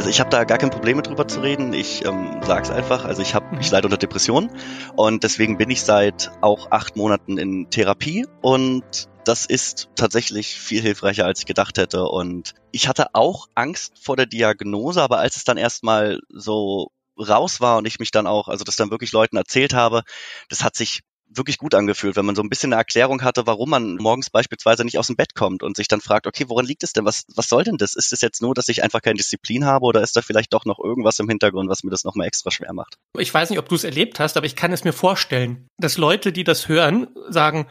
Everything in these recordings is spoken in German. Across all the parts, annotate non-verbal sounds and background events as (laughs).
Also ich habe da gar kein Problem mit drüber zu reden. Ich ähm, sage es einfach. Also ich habe, ich leide unter Depressionen und deswegen bin ich seit auch acht Monaten in Therapie und das ist tatsächlich viel hilfreicher, als ich gedacht hätte. Und ich hatte auch Angst vor der Diagnose, aber als es dann erstmal so raus war und ich mich dann auch, also das dann wirklich Leuten erzählt habe, das hat sich wirklich gut angefühlt, wenn man so ein bisschen eine Erklärung hatte, warum man morgens beispielsweise nicht aus dem Bett kommt und sich dann fragt, okay, woran liegt es denn? Was, was soll denn das? Ist es jetzt nur, dass ich einfach keine Disziplin habe oder ist da vielleicht doch noch irgendwas im Hintergrund, was mir das nochmal extra schwer macht? Ich weiß nicht, ob du es erlebt hast, aber ich kann es mir vorstellen, dass Leute, die das hören, sagen,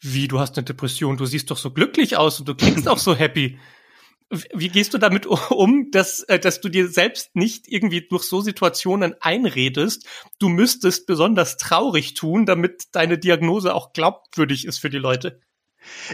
wie, du hast eine Depression, du siehst doch so glücklich aus und du klingst auch so happy. Wie gehst du damit um, dass, äh, dass du dir selbst nicht irgendwie durch so Situationen einredest, du müsstest besonders traurig tun, damit deine Diagnose auch glaubwürdig ist für die Leute?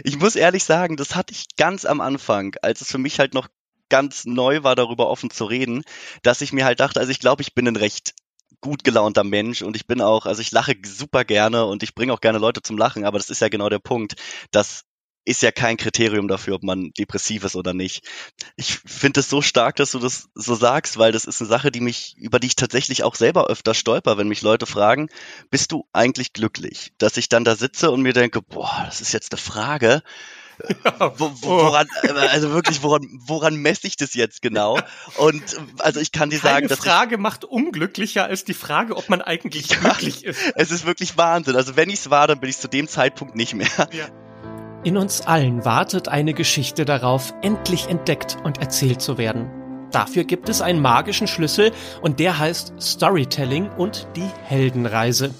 Ich muss ehrlich sagen, das hatte ich ganz am Anfang, als es für mich halt noch ganz neu war, darüber offen zu reden, dass ich mir halt dachte, also ich glaube, ich bin ein recht gut gelaunter Mensch und ich bin auch, also ich lache super gerne und ich bringe auch gerne Leute zum Lachen, aber das ist ja genau der Punkt, dass ist ja kein Kriterium dafür, ob man depressiv ist oder nicht. Ich finde es so stark, dass du das so sagst, weil das ist eine Sache, die mich, über die ich tatsächlich auch selber öfter stolper, wenn mich Leute fragen, bist du eigentlich glücklich? Dass ich dann da sitze und mir denke, boah, das ist jetzt eine Frage. Ja. Wo, wo, woran, also wirklich, woran, woran messe ich das jetzt genau? Und also ich kann dir Keine sagen, dass Frage macht unglücklicher als die Frage, ob man eigentlich ja, glücklich ist. Es ist wirklich Wahnsinn. Also wenn ich es war, dann bin ich zu dem Zeitpunkt nicht mehr. Ja. In uns allen wartet eine Geschichte darauf, endlich entdeckt und erzählt zu werden. Dafür gibt es einen magischen Schlüssel und der heißt Storytelling und die Heldenreise.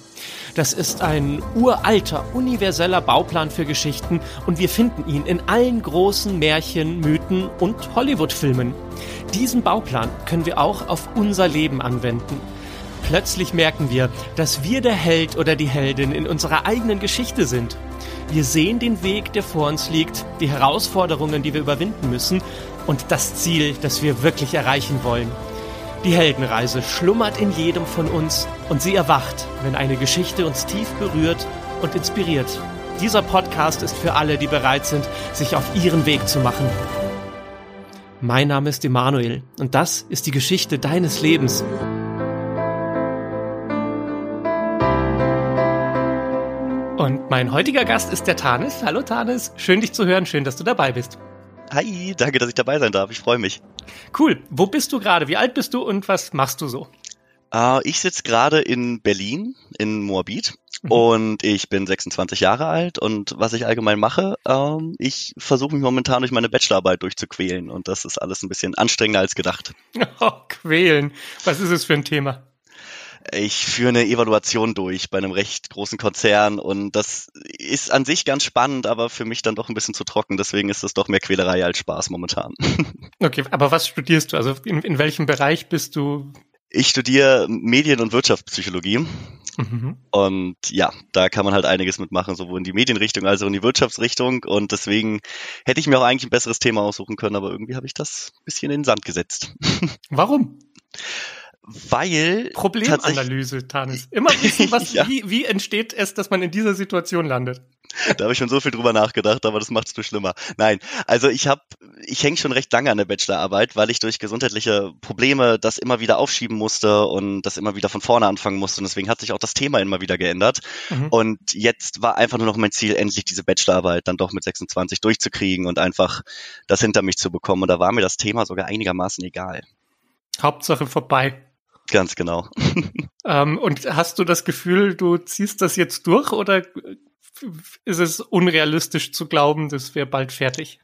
Das ist ein uralter, universeller Bauplan für Geschichten und wir finden ihn in allen großen Märchen, Mythen und Hollywood-Filmen. Diesen Bauplan können wir auch auf unser Leben anwenden. Plötzlich merken wir, dass wir der Held oder die Heldin in unserer eigenen Geschichte sind. Wir sehen den Weg, der vor uns liegt, die Herausforderungen, die wir überwinden müssen und das Ziel, das wir wirklich erreichen wollen. Die Heldenreise schlummert in jedem von uns und sie erwacht, wenn eine Geschichte uns tief berührt und inspiriert. Dieser Podcast ist für alle, die bereit sind, sich auf ihren Weg zu machen. Mein Name ist Emanuel und das ist die Geschichte deines Lebens. Mein heutiger Gast ist der Tanis. Hallo Tanis, schön dich zu hören, schön, dass du dabei bist. Hi, danke, dass ich dabei sein darf. Ich freue mich. Cool. Wo bist du gerade? Wie alt bist du und was machst du so? Uh, ich sitze gerade in Berlin, in Moabit. Mhm. Und ich bin 26 Jahre alt und was ich allgemein mache, ähm, ich versuche mich momentan durch meine Bachelorarbeit durchzuquälen und das ist alles ein bisschen anstrengender als gedacht. (laughs) Oh, quälen. Was ist es für ein Thema? Ich führe eine Evaluation durch bei einem recht großen Konzern und das ist an sich ganz spannend, aber für mich dann doch ein bisschen zu trocken. Deswegen ist es doch mehr Quälerei als Spaß momentan. (laughs) Okay, aber was studierst du? Also in, in welchem Bereich bist du? Ich studiere Medien- und Wirtschaftspsychologie. Mhm. Und ja, da kann man halt einiges mitmachen, sowohl in die Medienrichtung als auch in die Wirtschaftsrichtung. Und deswegen hätte ich mir auch eigentlich ein besseres Thema aussuchen können, aber irgendwie habe ich das ein bisschen in den Sand gesetzt. (laughs) Warum? Weil Problemanalyse, Tanis. Immer wissen, was, (laughs) ja. wie, wie entsteht es, dass man in dieser Situation landet. (laughs) Da habe ich schon so viel drüber nachgedacht, aber das macht es nur schlimmer. Nein, also ich habe, ich hänge schon recht lange an der Bachelorarbeit, weil ich durch gesundheitliche Probleme das immer wieder aufschieben musste und das immer wieder von vorne anfangen musste. Und deswegen hat sich auch das Thema immer wieder geändert. Mhm. Und jetzt war einfach nur noch mein Ziel, endlich diese Bachelorarbeit dann doch mit 26 durchzukriegen und einfach das hinter mich zu bekommen. Und da war mir das Thema sogar einigermaßen egal. Hauptsache vorbei. Ganz genau. (laughs) ähm, und hast du das Gefühl, du ziehst das jetzt durch oder ist es unrealistisch zu glauben, das wäre bald fertig?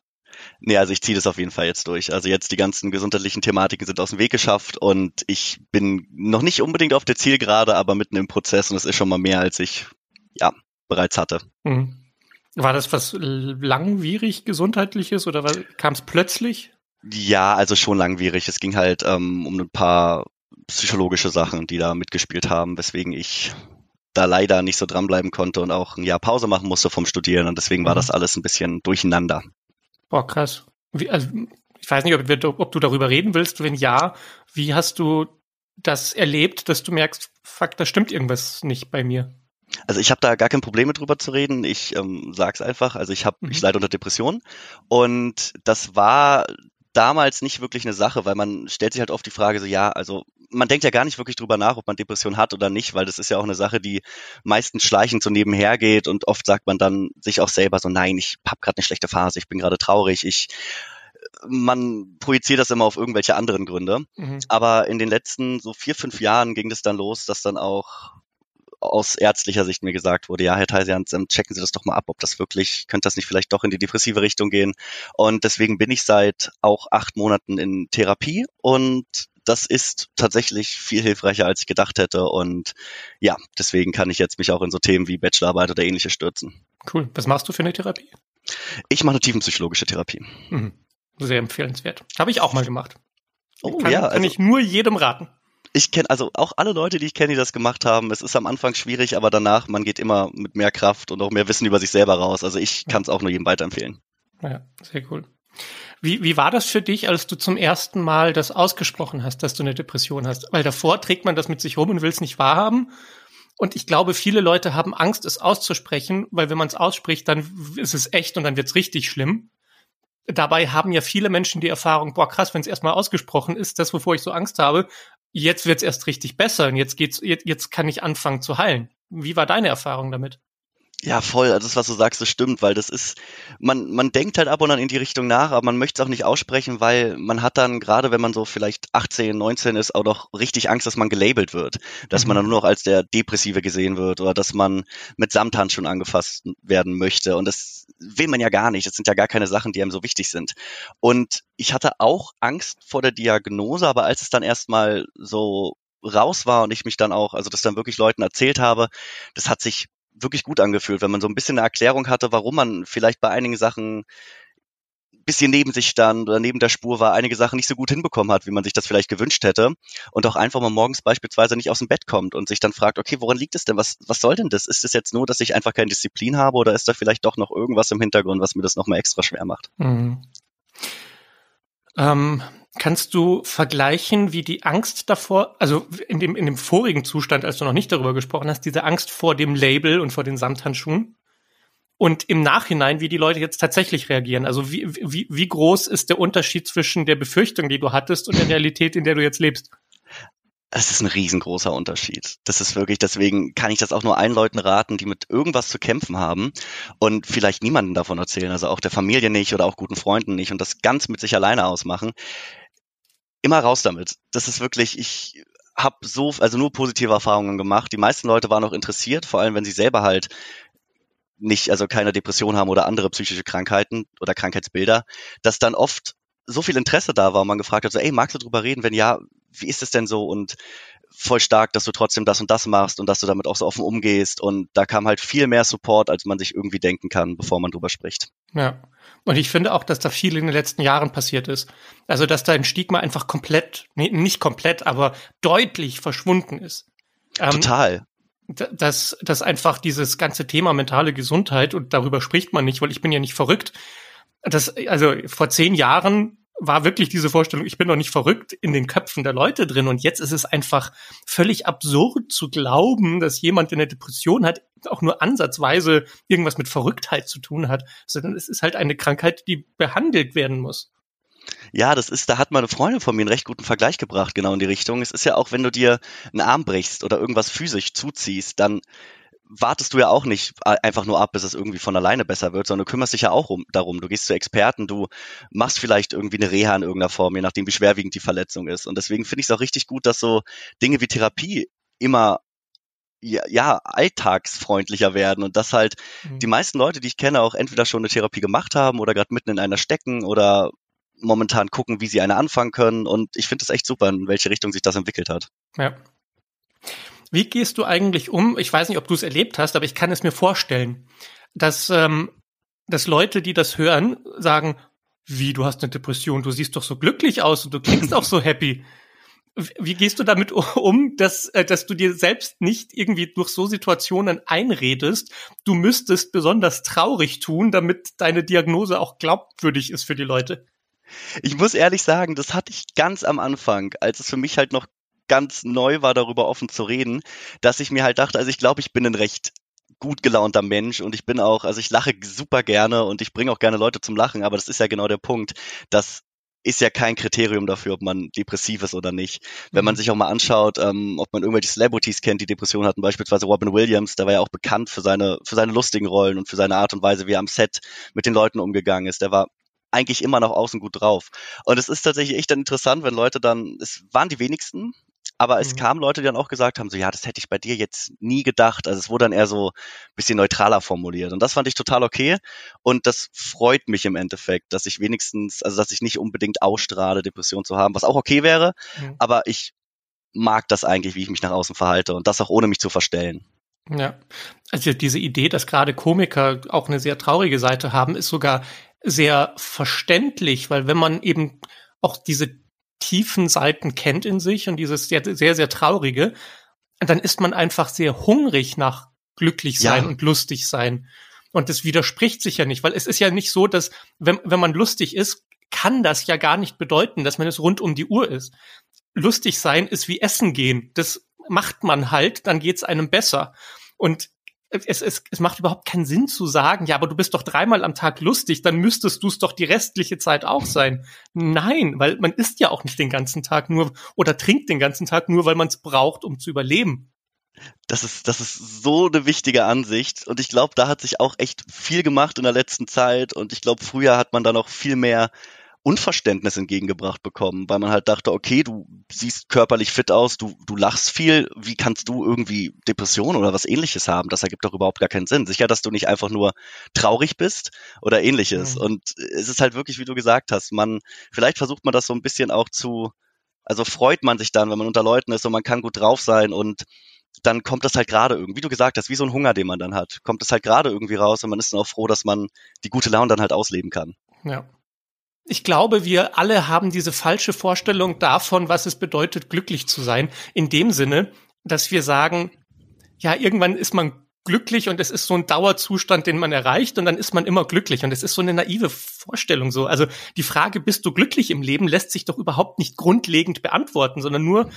Nee, also ich ziehe das auf jeden Fall jetzt durch. Also jetzt die ganzen gesundheitlichen Thematiken sind aus dem Weg geschafft und ich bin noch nicht unbedingt auf der Zielgerade, aber mitten im Prozess und es ist schon mal mehr, als ich ja bereits hatte. Mhm. War das was langwierig gesundheitliches oder kam es plötzlich? Ja, also schon langwierig. Es ging halt ähm, um ein paar psychologische Sachen, die da mitgespielt haben, weswegen ich da leider nicht so dranbleiben konnte und auch ein Jahr Pause machen musste vom Studieren und deswegen war mhm. das alles ein bisschen durcheinander. Boah, krass. Wie, also, ich weiß nicht, ob, ob, du darüber reden willst. Wenn ja, wie hast du das erlebt, dass du merkst, fuck, da stimmt irgendwas nicht bei mir? Also ich habe da gar kein Problem mit drüber zu reden. Ich ähm, sag's einfach. Also ich habe, mhm. ich leide unter Depressionen und das war damals nicht wirklich eine Sache, weil man stellt sich halt oft die Frage so, ja, also man denkt ja gar nicht wirklich drüber nach, ob man Depression hat oder nicht, weil das ist ja auch eine Sache, die meistens schleichend so nebenher geht und oft sagt man dann sich auch selber so, nein, ich habe gerade eine schlechte Phase, ich bin gerade traurig, ich man projiziert das immer auf irgendwelche anderen Gründe. Mhm. Aber in den letzten so vier, fünf Jahren ging das dann los, dass dann auch aus ärztlicher Sicht mir gesagt wurde, ja, Herr Theisians, checken Sie das doch mal ab, ob das wirklich, könnte das nicht vielleicht doch in die depressive Richtung gehen. Und deswegen bin ich seit auch acht Monaten in Therapie und das ist tatsächlich viel hilfreicher, als ich gedacht hätte. Und ja, deswegen kann ich jetzt mich auch in so Themen wie Bachelorarbeit oder ähnliches stürzen. Cool. Was machst du für eine Therapie? Ich mache eine tiefenpsychologische Therapie. Mhm. Sehr empfehlenswert. Habe ich auch mal gemacht. Oh, kann, ja, kann also, ich nur jedem raten ich kenne also auch alle Leute, die ich kenne, die das gemacht haben. Es ist am Anfang schwierig, aber danach, man geht immer mit mehr Kraft und auch mehr Wissen über sich selber raus. Also ich kann es auch nur jedem weiterempfehlen. Ja, sehr cool. Wie, wie war das für dich, als du zum ersten Mal das ausgesprochen hast, dass du eine Depression hast? Weil davor trägt man das mit sich rum und will es nicht wahrhaben. Und ich glaube, viele Leute haben Angst, es auszusprechen, weil wenn man es ausspricht, dann ist es echt und dann wird es richtig schlimm. Dabei haben ja viele Menschen die Erfahrung, boah, krass, wenn es erstmal ausgesprochen ist, das, wovor ich so Angst habe, jetzt wird's erst richtig besser und jetzt geht's, jetzt, jetzt kann ich anfangen zu heilen. Wie war deine Erfahrung damit? Ja, voll. Also das, was du sagst, das stimmt, weil das ist, man, man denkt halt ab und an in die Richtung nach, aber man möchte es auch nicht aussprechen, weil man hat dann, gerade wenn man so vielleicht 18, 19 ist, auch noch richtig Angst, dass man gelabelt wird. Dass mhm. man dann nur noch als der Depressive gesehen wird oder dass man mit Samthandschuhen angefasst werden möchte. Und das will man ja gar nicht. Das sind ja gar keine Sachen, die einem so wichtig sind. Und ich hatte auch Angst vor der Diagnose, aber als es dann erstmal so raus war und ich mich dann auch, also das dann wirklich Leuten erzählt habe, das hat sich wirklich gut angefühlt, wenn man so ein bisschen eine Erklärung hatte, warum man vielleicht bei einigen Sachen bisschen neben sich stand oder neben der Spur war, einige Sachen nicht so gut hinbekommen hat, wie man sich das vielleicht gewünscht hätte und auch einfach mal morgens beispielsweise nicht aus dem Bett kommt und sich dann fragt, okay, woran liegt es denn? Was, was soll denn das? Ist es jetzt nur, dass ich einfach keine Disziplin habe oder ist da vielleicht doch noch irgendwas im Hintergrund, was mir das nochmal extra schwer macht? Mhm. Ähm, Kannst du vergleichen, wie die Angst davor, also in dem, in dem vorigen Zustand, als du noch nicht darüber gesprochen hast, diese Angst vor dem Label und vor den Samthandschuhen und im Nachhinein, wie die Leute jetzt tatsächlich reagieren? Also wie, wie, wie groß ist der Unterschied zwischen der Befürchtung, die du hattest und der Realität, in der du jetzt lebst? Es ist ein riesengroßer Unterschied. Das ist wirklich, deswegen kann ich das auch nur allen Leuten raten, die mit irgendwas zu kämpfen haben und vielleicht niemanden davon erzählen, also auch der Familie nicht oder auch guten Freunden nicht und das ganz mit sich alleine ausmachen immer raus damit. Das ist wirklich, ich habe so, also nur positive Erfahrungen gemacht. Die meisten Leute waren auch interessiert, vor allem wenn sie selber halt nicht, also keine Depression haben oder andere psychische Krankheiten oder Krankheitsbilder, dass dann oft so viel Interesse da war und man gefragt hat, so, ey, magst du drüber reden? Wenn ja, wie ist es denn so? Und voll stark, dass du trotzdem das und das machst und dass du damit auch so offen umgehst. Und da kam halt viel mehr Support, als man sich irgendwie denken kann, bevor man drüber spricht. Ja. Und ich finde auch, dass da viel in den letzten Jahren passiert ist. Also, dass dein Stigma einfach komplett, nee, nicht komplett, aber deutlich verschwunden ist. Ähm, Total. Dass, dass einfach dieses ganze Thema mentale Gesundheit, und darüber spricht man nicht, weil ich bin ja nicht verrückt, das, also vor zehn Jahren war wirklich diese Vorstellung, ich bin doch nicht verrückt in den Köpfen der Leute drin. Und jetzt ist es einfach völlig absurd zu glauben, dass jemand, der eine Depression hat, auch nur ansatzweise irgendwas mit Verrücktheit zu tun hat, sondern es ist halt eine Krankheit, die behandelt werden muss. Ja, das ist, da hat meine Freundin von mir einen recht guten Vergleich gebracht, genau in die Richtung. Es ist ja auch, wenn du dir einen Arm brichst oder irgendwas physisch zuziehst, dann wartest du ja auch nicht einfach nur ab, bis es irgendwie von alleine besser wird, sondern du kümmerst dich ja auch um, darum. Du gehst zu Experten, du machst vielleicht irgendwie eine Reha in irgendeiner Form, je nachdem, wie schwerwiegend die Verletzung ist. Und deswegen finde ich es auch richtig gut, dass so Dinge wie Therapie immer ja, ja, alltagsfreundlicher werden und dass halt mhm. die meisten Leute, die ich kenne, auch entweder schon eine Therapie gemacht haben oder gerade mitten in einer stecken oder momentan gucken, wie sie eine anfangen können. Und ich finde es echt super, in welche Richtung sich das entwickelt hat. Ja. Wie gehst du eigentlich um? Ich weiß nicht, ob du es erlebt hast, aber ich kann es mir vorstellen, dass, ähm, dass Leute, die das hören, sagen, wie, du hast eine Depression, du siehst doch so glücklich aus und du klingst auch so happy. Wie gehst du damit um, dass, äh, dass du dir selbst nicht irgendwie durch so Situationen einredest, du müsstest besonders traurig tun, damit deine Diagnose auch glaubwürdig ist für die Leute? Ich muss ehrlich sagen, das hatte ich ganz am Anfang, als es für mich halt noch ganz neu war, darüber offen zu reden, dass ich mir halt dachte, also ich glaube, ich bin ein recht gut gelaunter Mensch und ich bin auch, also ich lache super gerne und ich bringe auch gerne Leute zum Lachen, aber das ist ja genau der Punkt, dass ist ja kein Kriterium dafür, ob man depressiv ist oder nicht. Wenn man mhm. sich auch mal anschaut, ähm, ob man irgendwelche Celebrities kennt, die Depressionen hatten, beispielsweise Robin Williams, der war ja auch bekannt für seine, für seine lustigen Rollen und für seine Art und Weise, wie er am Set mit den Leuten umgegangen ist. Der war eigentlich immer nach außen gut drauf. Und es ist tatsächlich echt dann interessant, wenn Leute dann, es waren die wenigsten, aber es mhm. kamen Leute, die dann auch gesagt haben, so ja, das hätte ich bei dir jetzt nie gedacht. Also es wurde dann eher so ein bisschen neutraler formuliert. Und das fand ich total okay. Und das freut mich im Endeffekt, dass ich wenigstens, also dass ich nicht unbedingt ausstrahle, Depression zu haben, was auch okay wäre. Mhm. Aber ich mag das eigentlich, wie ich mich nach außen verhalte und das auch ohne mich zu verstellen. Ja, also diese Idee, dass gerade Komiker auch eine sehr traurige Seite haben, ist sogar sehr verständlich, weil wenn man eben auch diese tiefen Seiten kennt in sich und dieses sehr, sehr, sehr traurige, dann ist man einfach sehr hungrig nach glücklich sein ja. und lustig sein. Und das widerspricht sich ja nicht, weil es ist ja nicht so, dass, wenn, wenn man lustig ist, kann das ja gar nicht bedeuten, dass man es rund um die Uhr ist. Lustig sein ist wie Essen gehen. Das macht man halt, dann geht's einem besser. Und es, es, es macht überhaupt keinen Sinn zu sagen, ja, aber du bist doch dreimal am Tag lustig, dann müsstest du es doch die restliche Zeit auch sein. Nein, weil man isst ja auch nicht den ganzen Tag nur oder trinkt den ganzen Tag nur, weil man es braucht, um zu überleben. Das ist, das ist so eine wichtige Ansicht. Und ich glaube, da hat sich auch echt viel gemacht in der letzten Zeit. Und ich glaube, früher hat man da noch viel mehr Unverständnis entgegengebracht bekommen, weil man halt dachte, okay, du siehst körperlich fit aus, du, du lachst viel, wie kannst du irgendwie Depression oder was ähnliches haben? Das ergibt doch überhaupt gar keinen Sinn. Sicher, dass du nicht einfach nur traurig bist oder ähnliches. Mhm. Und es ist halt wirklich, wie du gesagt hast, man, vielleicht versucht man das so ein bisschen auch zu, also freut man sich dann, wenn man unter Leuten ist und man kann gut drauf sein und dann kommt das halt gerade irgendwie, wie du gesagt hast, wie so ein Hunger, den man dann hat, kommt es halt gerade irgendwie raus und man ist dann auch froh, dass man die gute Laune dann halt ausleben kann. Ja ich glaube, wir alle haben diese falsche Vorstellung davon, was es bedeutet, glücklich zu sein. In dem Sinne, dass wir sagen, ja, irgendwann ist man glücklich und es ist so ein Dauerzustand, den man erreicht und dann ist man immer glücklich und es ist so eine naive Vorstellung so. Also die Frage, bist du glücklich im Leben, lässt sich doch überhaupt nicht grundlegend beantworten, sondern nur,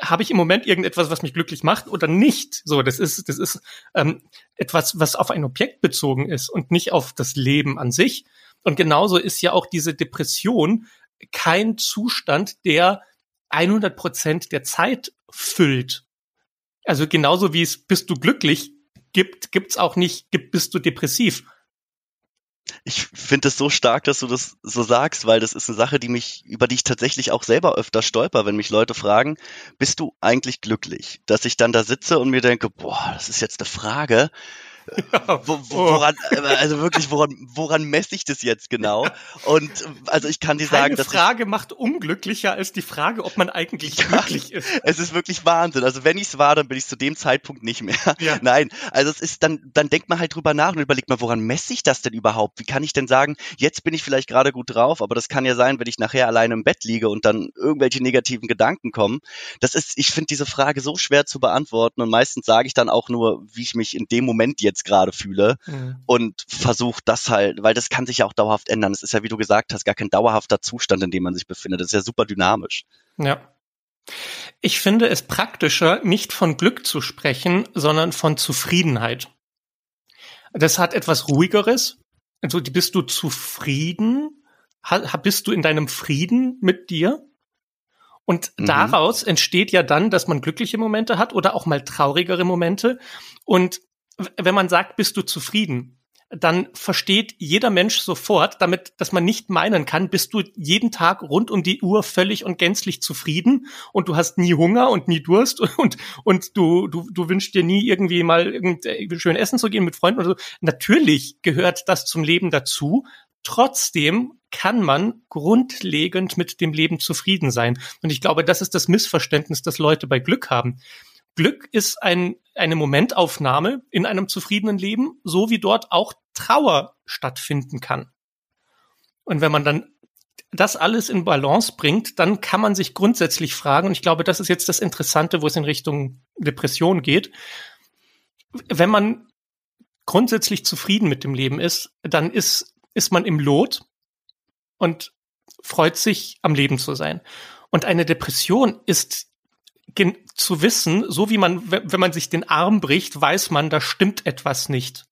habe ich im Moment irgendetwas, was mich glücklich macht oder nicht? So, das ist, das ist ähm, etwas, was auf ein Objekt bezogen ist und nicht auf das Leben an sich. Und genauso ist ja auch diese Depression kein Zustand, der 100 Prozent der Zeit füllt. Also genauso wie es bist du glücklich gibt, gibt's auch nicht, gibt, bist du depressiv. Ich finde es so stark, dass du das so sagst, weil das ist eine Sache, die mich, über die ich tatsächlich auch selber öfter stolper, wenn mich Leute fragen, bist du eigentlich glücklich? Dass ich dann da sitze und mir denke, boah, das ist jetzt eine Frage, (laughs) wo, woran, also wirklich, woran, woran messe ich das jetzt genau? Und also ich kann dir Keine sagen, dass Frage ich, macht unglücklicher als die Frage, ob man eigentlich ja, glücklich ist. Es ist wirklich Wahnsinn. Also wenn ich es war, dann bin ich zu dem Zeitpunkt nicht mehr. Ja. Nein, also es ist dann, dann denkt man halt drüber nach und überlegt mal, woran messe ich das denn überhaupt? Wie kann ich denn sagen, jetzt bin ich vielleicht gerade gut drauf, aber das kann ja sein, wenn ich nachher alleine im Bett liege und dann irgendwelche negativen Gedanken kommen. Das ist, ich finde diese Frage so schwer zu beantworten und meistens sage ich dann auch nur, wie ich mich in dem Moment jetzt jetzt gerade fühle mhm. und versuche das halt, weil das kann sich ja auch dauerhaft ändern. Es ist ja, wie du gesagt hast, gar kein dauerhafter Zustand, in dem man sich befindet. Das ist ja super dynamisch. Ja. Ich finde es praktischer, nicht von Glück zu sprechen, sondern von Zufriedenheit. Das hat etwas ruhigeres. Also bist du zufrieden? Bist du in deinem Frieden mit dir? Und mhm. daraus entsteht ja dann, dass man glückliche Momente hat oder auch mal traurigere Momente. Und wenn man sagt, bist du zufrieden, dann versteht jeder Mensch sofort, damit, dass man nicht meinen kann, bist du jeden Tag rund um die Uhr völlig und gänzlich zufrieden und du hast nie Hunger und nie Durst (laughs) und, und du, du, du wünschst dir nie irgendwie mal irgendwie schön essen zu gehen mit Freunden oder so. Natürlich gehört das zum Leben dazu. Trotzdem kann man grundlegend mit dem Leben zufrieden sein. Und ich glaube, das ist das Missverständnis, das Leute bei Glück haben. Glück ist ein, eine Momentaufnahme in einem zufriedenen Leben, so wie dort auch Trauer stattfinden kann. Und wenn man dann das alles in Balance bringt, dann kann man sich grundsätzlich fragen, und ich glaube, das ist jetzt das Interessante, wo es in Richtung Depression geht, wenn man grundsätzlich zufrieden mit dem Leben ist, dann ist, ist man im Lot und freut sich, am Leben zu sein. Und eine Depression ist zu wissen, so wie man, wenn man sich den Arm bricht, weiß man, da stimmt etwas nicht.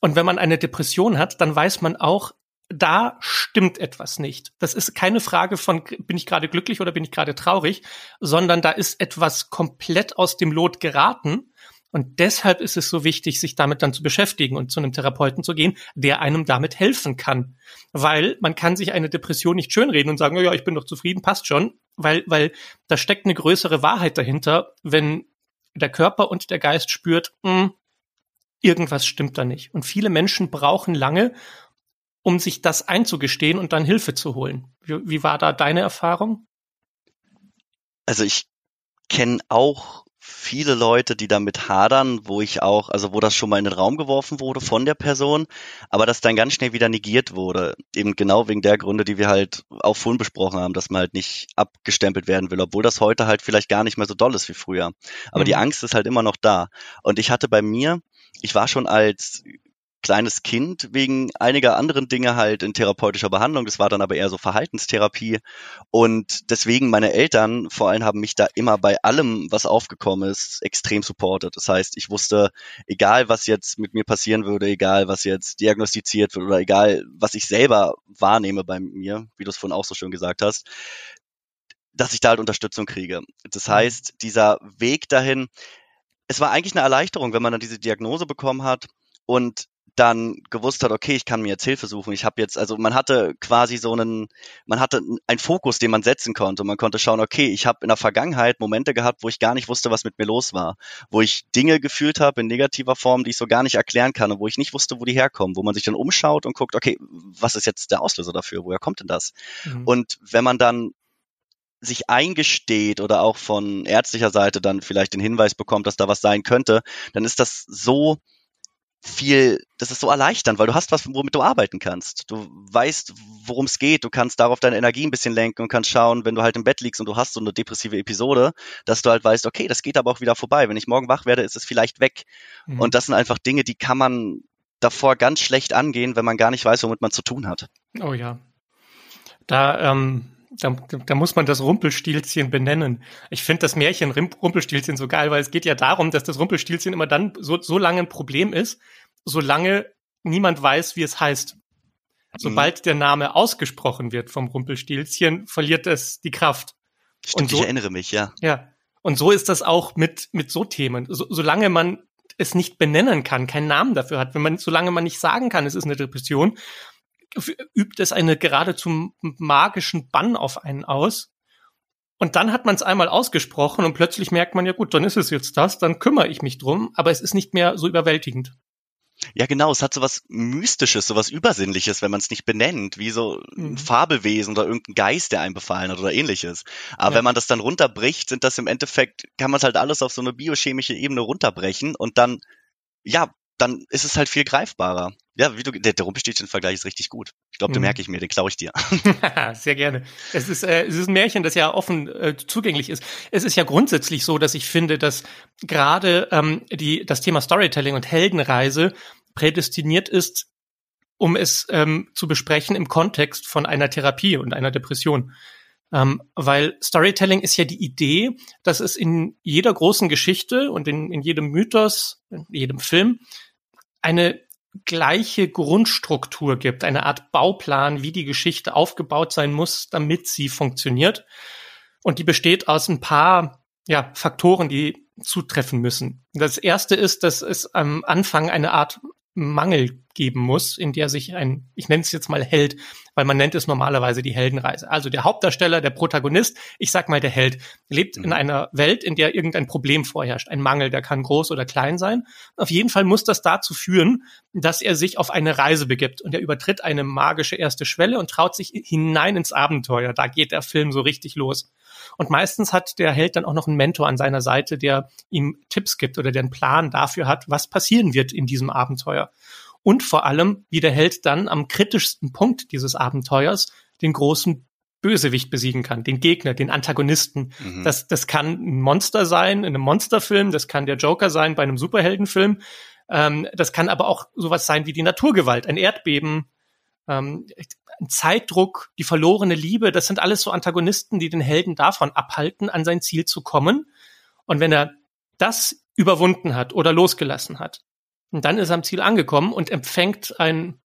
Und wenn man eine Depression hat, dann weiß man auch, da stimmt etwas nicht. Das ist keine Frage von, bin ich gerade glücklich oder bin ich gerade traurig, sondern da ist etwas komplett aus dem Lot geraten. Und deshalb ist es so wichtig, sich damit dann zu beschäftigen und zu einem Therapeuten zu gehen, der einem damit helfen kann. Weil man kann sich eine Depression nicht schönreden und sagen, ja, ich bin doch zufrieden, passt schon. Weil, weil da steckt eine größere Wahrheit dahinter, wenn der Körper und der Geist spürt, mh, hm, irgendwas stimmt da nicht. Und viele Menschen brauchen lange, um sich das einzugestehen und dann Hilfe zu holen. Wie, wie war da deine Erfahrung? Also ich kenne auch viele Leute, die damit hadern, wo ich auch, also wo das schon mal in den Raum geworfen wurde von der Person, aber das dann ganz schnell wieder negiert wurde. Eben genau wegen der Gründe, die wir halt auch vorhin besprochen haben, dass man halt nicht abgestempelt werden will, obwohl das heute halt vielleicht gar nicht mehr so doll ist wie früher. Aber mhm. die Angst ist halt immer noch da. Und ich hatte bei mir, ich war schon als kleines Kind wegen einiger anderen Dinge halt in therapeutischer Behandlung. Das war dann aber eher so Verhaltenstherapie. Und deswegen meine Eltern vor allem haben mich da immer bei allem, was aufgekommen ist, extrem supportet. Das heißt, ich wusste, egal was jetzt mit mir passieren würde, egal was jetzt diagnostiziert wird oder egal was ich selber wahrnehme bei mir, wie du es vorhin auch so schön gesagt hast, dass ich da halt Unterstützung kriege. Das mhm. heißt, dieser Weg dahin, es war eigentlich eine Erleichterung, wenn man dann diese Diagnose bekommen hat und dann gewusst hat, okay, ich kann mir jetzt Hilfe suchen. Ich habe jetzt, also man hatte quasi so einen, man hatte einen Fokus, den man setzen konnte. Man konnte schauen, okay, ich habe in der Vergangenheit Momente gehabt, wo ich gar nicht wusste, was mit mir los war, wo ich Dinge gefühlt habe in negativer Form, die ich so gar nicht erklären kann und wo ich nicht wusste, wo die herkommen, wo man sich dann umschaut und guckt, okay, was ist jetzt der Auslöser dafür? Woher kommt denn das? Mhm. Und wenn man dann sich eingesteht oder auch von ärztlicher Seite dann vielleicht den Hinweis bekommt, dass da was sein könnte, dann ist das so viel, das ist so erleichternd, weil du hast was, womit du arbeiten kannst. Du weißt, worum es geht, du kannst darauf deine Energie ein bisschen lenken und kannst schauen, wenn du halt im Bett liegst und du hast so eine depressive Episode, dass du halt weißt, okay, das geht aber auch wieder vorbei. Wenn ich morgen wach werde, ist es vielleicht weg. Mhm. Und das sind einfach Dinge, die kann man davor ganz schlecht angehen, wenn man gar nicht weiß, womit man zu tun hat. Oh ja. Da, ähm, da, da muss man das Rumpelstilzchen benennen. Ich finde das Märchen Rumpelstilzchen so geil, weil es geht ja darum, dass das Rumpelstilzchen immer dann so, so lange ein Problem ist, solange niemand weiß, wie es heißt. Sobald mhm. der Name ausgesprochen wird vom Rumpelstilzchen, verliert es die Kraft. Stimmt, so, ich erinnere mich, ja. Ja. Und so ist das auch mit, mit so Themen. So, solange man es nicht benennen kann, keinen Namen dafür hat, wenn man, solange man nicht sagen kann, es ist eine Depression, übt es eine geradezu magischen Bann auf einen aus. Und dann hat man es einmal ausgesprochen und plötzlich merkt man, ja gut, dann ist es jetzt das, dann kümmere ich mich drum, aber es ist nicht mehr so überwältigend. Ja, genau, es hat so was Mystisches, so was Übersinnliches, wenn man es nicht benennt, wie so ein mhm. Fabelwesen oder irgendein Geist, der einen befallen hat oder ähnliches. Aber ja. wenn man das dann runterbricht, sind das im Endeffekt, kann man es halt alles auf so eine biochemische Ebene runterbrechen und dann, ja, dann ist es halt viel greifbarer. Ja, wie du, der, der Rumpelstilzchen-Vergleich ist richtig gut. Ich glaube, den mhm. merke ich mir, den klaue ich dir. (laughs) (laughs) Sehr gerne. Es ist, äh, es ist ein Märchen, das ja offen äh, zugänglich ist. Es ist ja grundsätzlich so, dass ich finde, dass gerade ähm, die, das Thema Storytelling und Heldenreise prädestiniert ist, um es ähm, zu besprechen im Kontext von einer Therapie und einer Depression. Ähm, weil Storytelling ist ja die Idee, dass es in jeder großen Geschichte und in, in jedem Mythos, in jedem Film eine gleiche Grundstruktur gibt, eine Art Bauplan, wie die Geschichte aufgebaut sein muss, damit sie funktioniert. Und die besteht aus ein paar ja, Faktoren, die zutreffen müssen. Das erste ist, dass es am Anfang eine Art Mangel geben muss, in der sich ein, ich nenne es jetzt mal Held, weil man nennt es normalerweise die Heldenreise. Also der Hauptdarsteller, der Protagonist, ich sag mal der Held, lebt mhm. in einer Welt, in der irgendein Problem vorherrscht. Ein Mangel, der kann groß oder klein sein. Auf jeden Fall muss das dazu führen, dass er sich auf eine Reise begibt und er übertritt eine magische erste Schwelle und traut sich hinein ins Abenteuer. Da geht der Film so richtig los. Und meistens hat der Held dann auch noch einen Mentor an seiner Seite, der ihm Tipps gibt oder der einen Plan dafür hat, was passieren wird in diesem Abenteuer. Und vor allem, wie der Held dann am kritischsten Punkt dieses Abenteuers den großen Bösewicht besiegen kann, den Gegner, den Antagonisten. Mhm. Das, das kann ein Monster sein in einem Monsterfilm, das kann der Joker sein bei einem Superheldenfilm, ähm, das kann aber auch sowas sein wie die Naturgewalt, ein Erdbeben, ähm, Zeitdruck, die verlorene Liebe, das sind alles so Antagonisten, die den Helden davon abhalten, an sein Ziel zu kommen. Und wenn er das überwunden hat oder losgelassen hat, dann ist er am Ziel angekommen und empfängt ein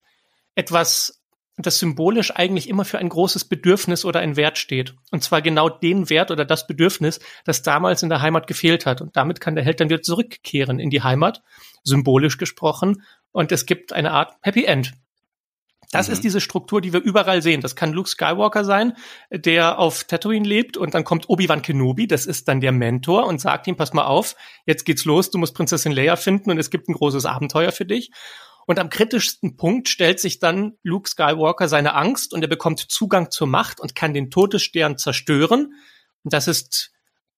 etwas das symbolisch eigentlich immer für ein großes Bedürfnis oder ein Wert steht. Und zwar genau den Wert oder das Bedürfnis, das damals in der Heimat gefehlt hat. Und damit kann der Held dann wieder zurückkehren in die Heimat, symbolisch gesprochen. Und es gibt eine Art Happy End. Das mhm. ist diese Struktur, die wir überall sehen. Das kann Luke Skywalker sein, der auf Tatooine lebt und dann kommt Obi-Wan Kenobi, das ist dann der Mentor und sagt ihm, pass mal auf, jetzt geht's los, du musst Prinzessin Leia finden und es gibt ein großes Abenteuer für dich. Und am kritischsten Punkt stellt sich dann Luke Skywalker seine Angst und er bekommt Zugang zur Macht und kann den Todesstern zerstören. Und das ist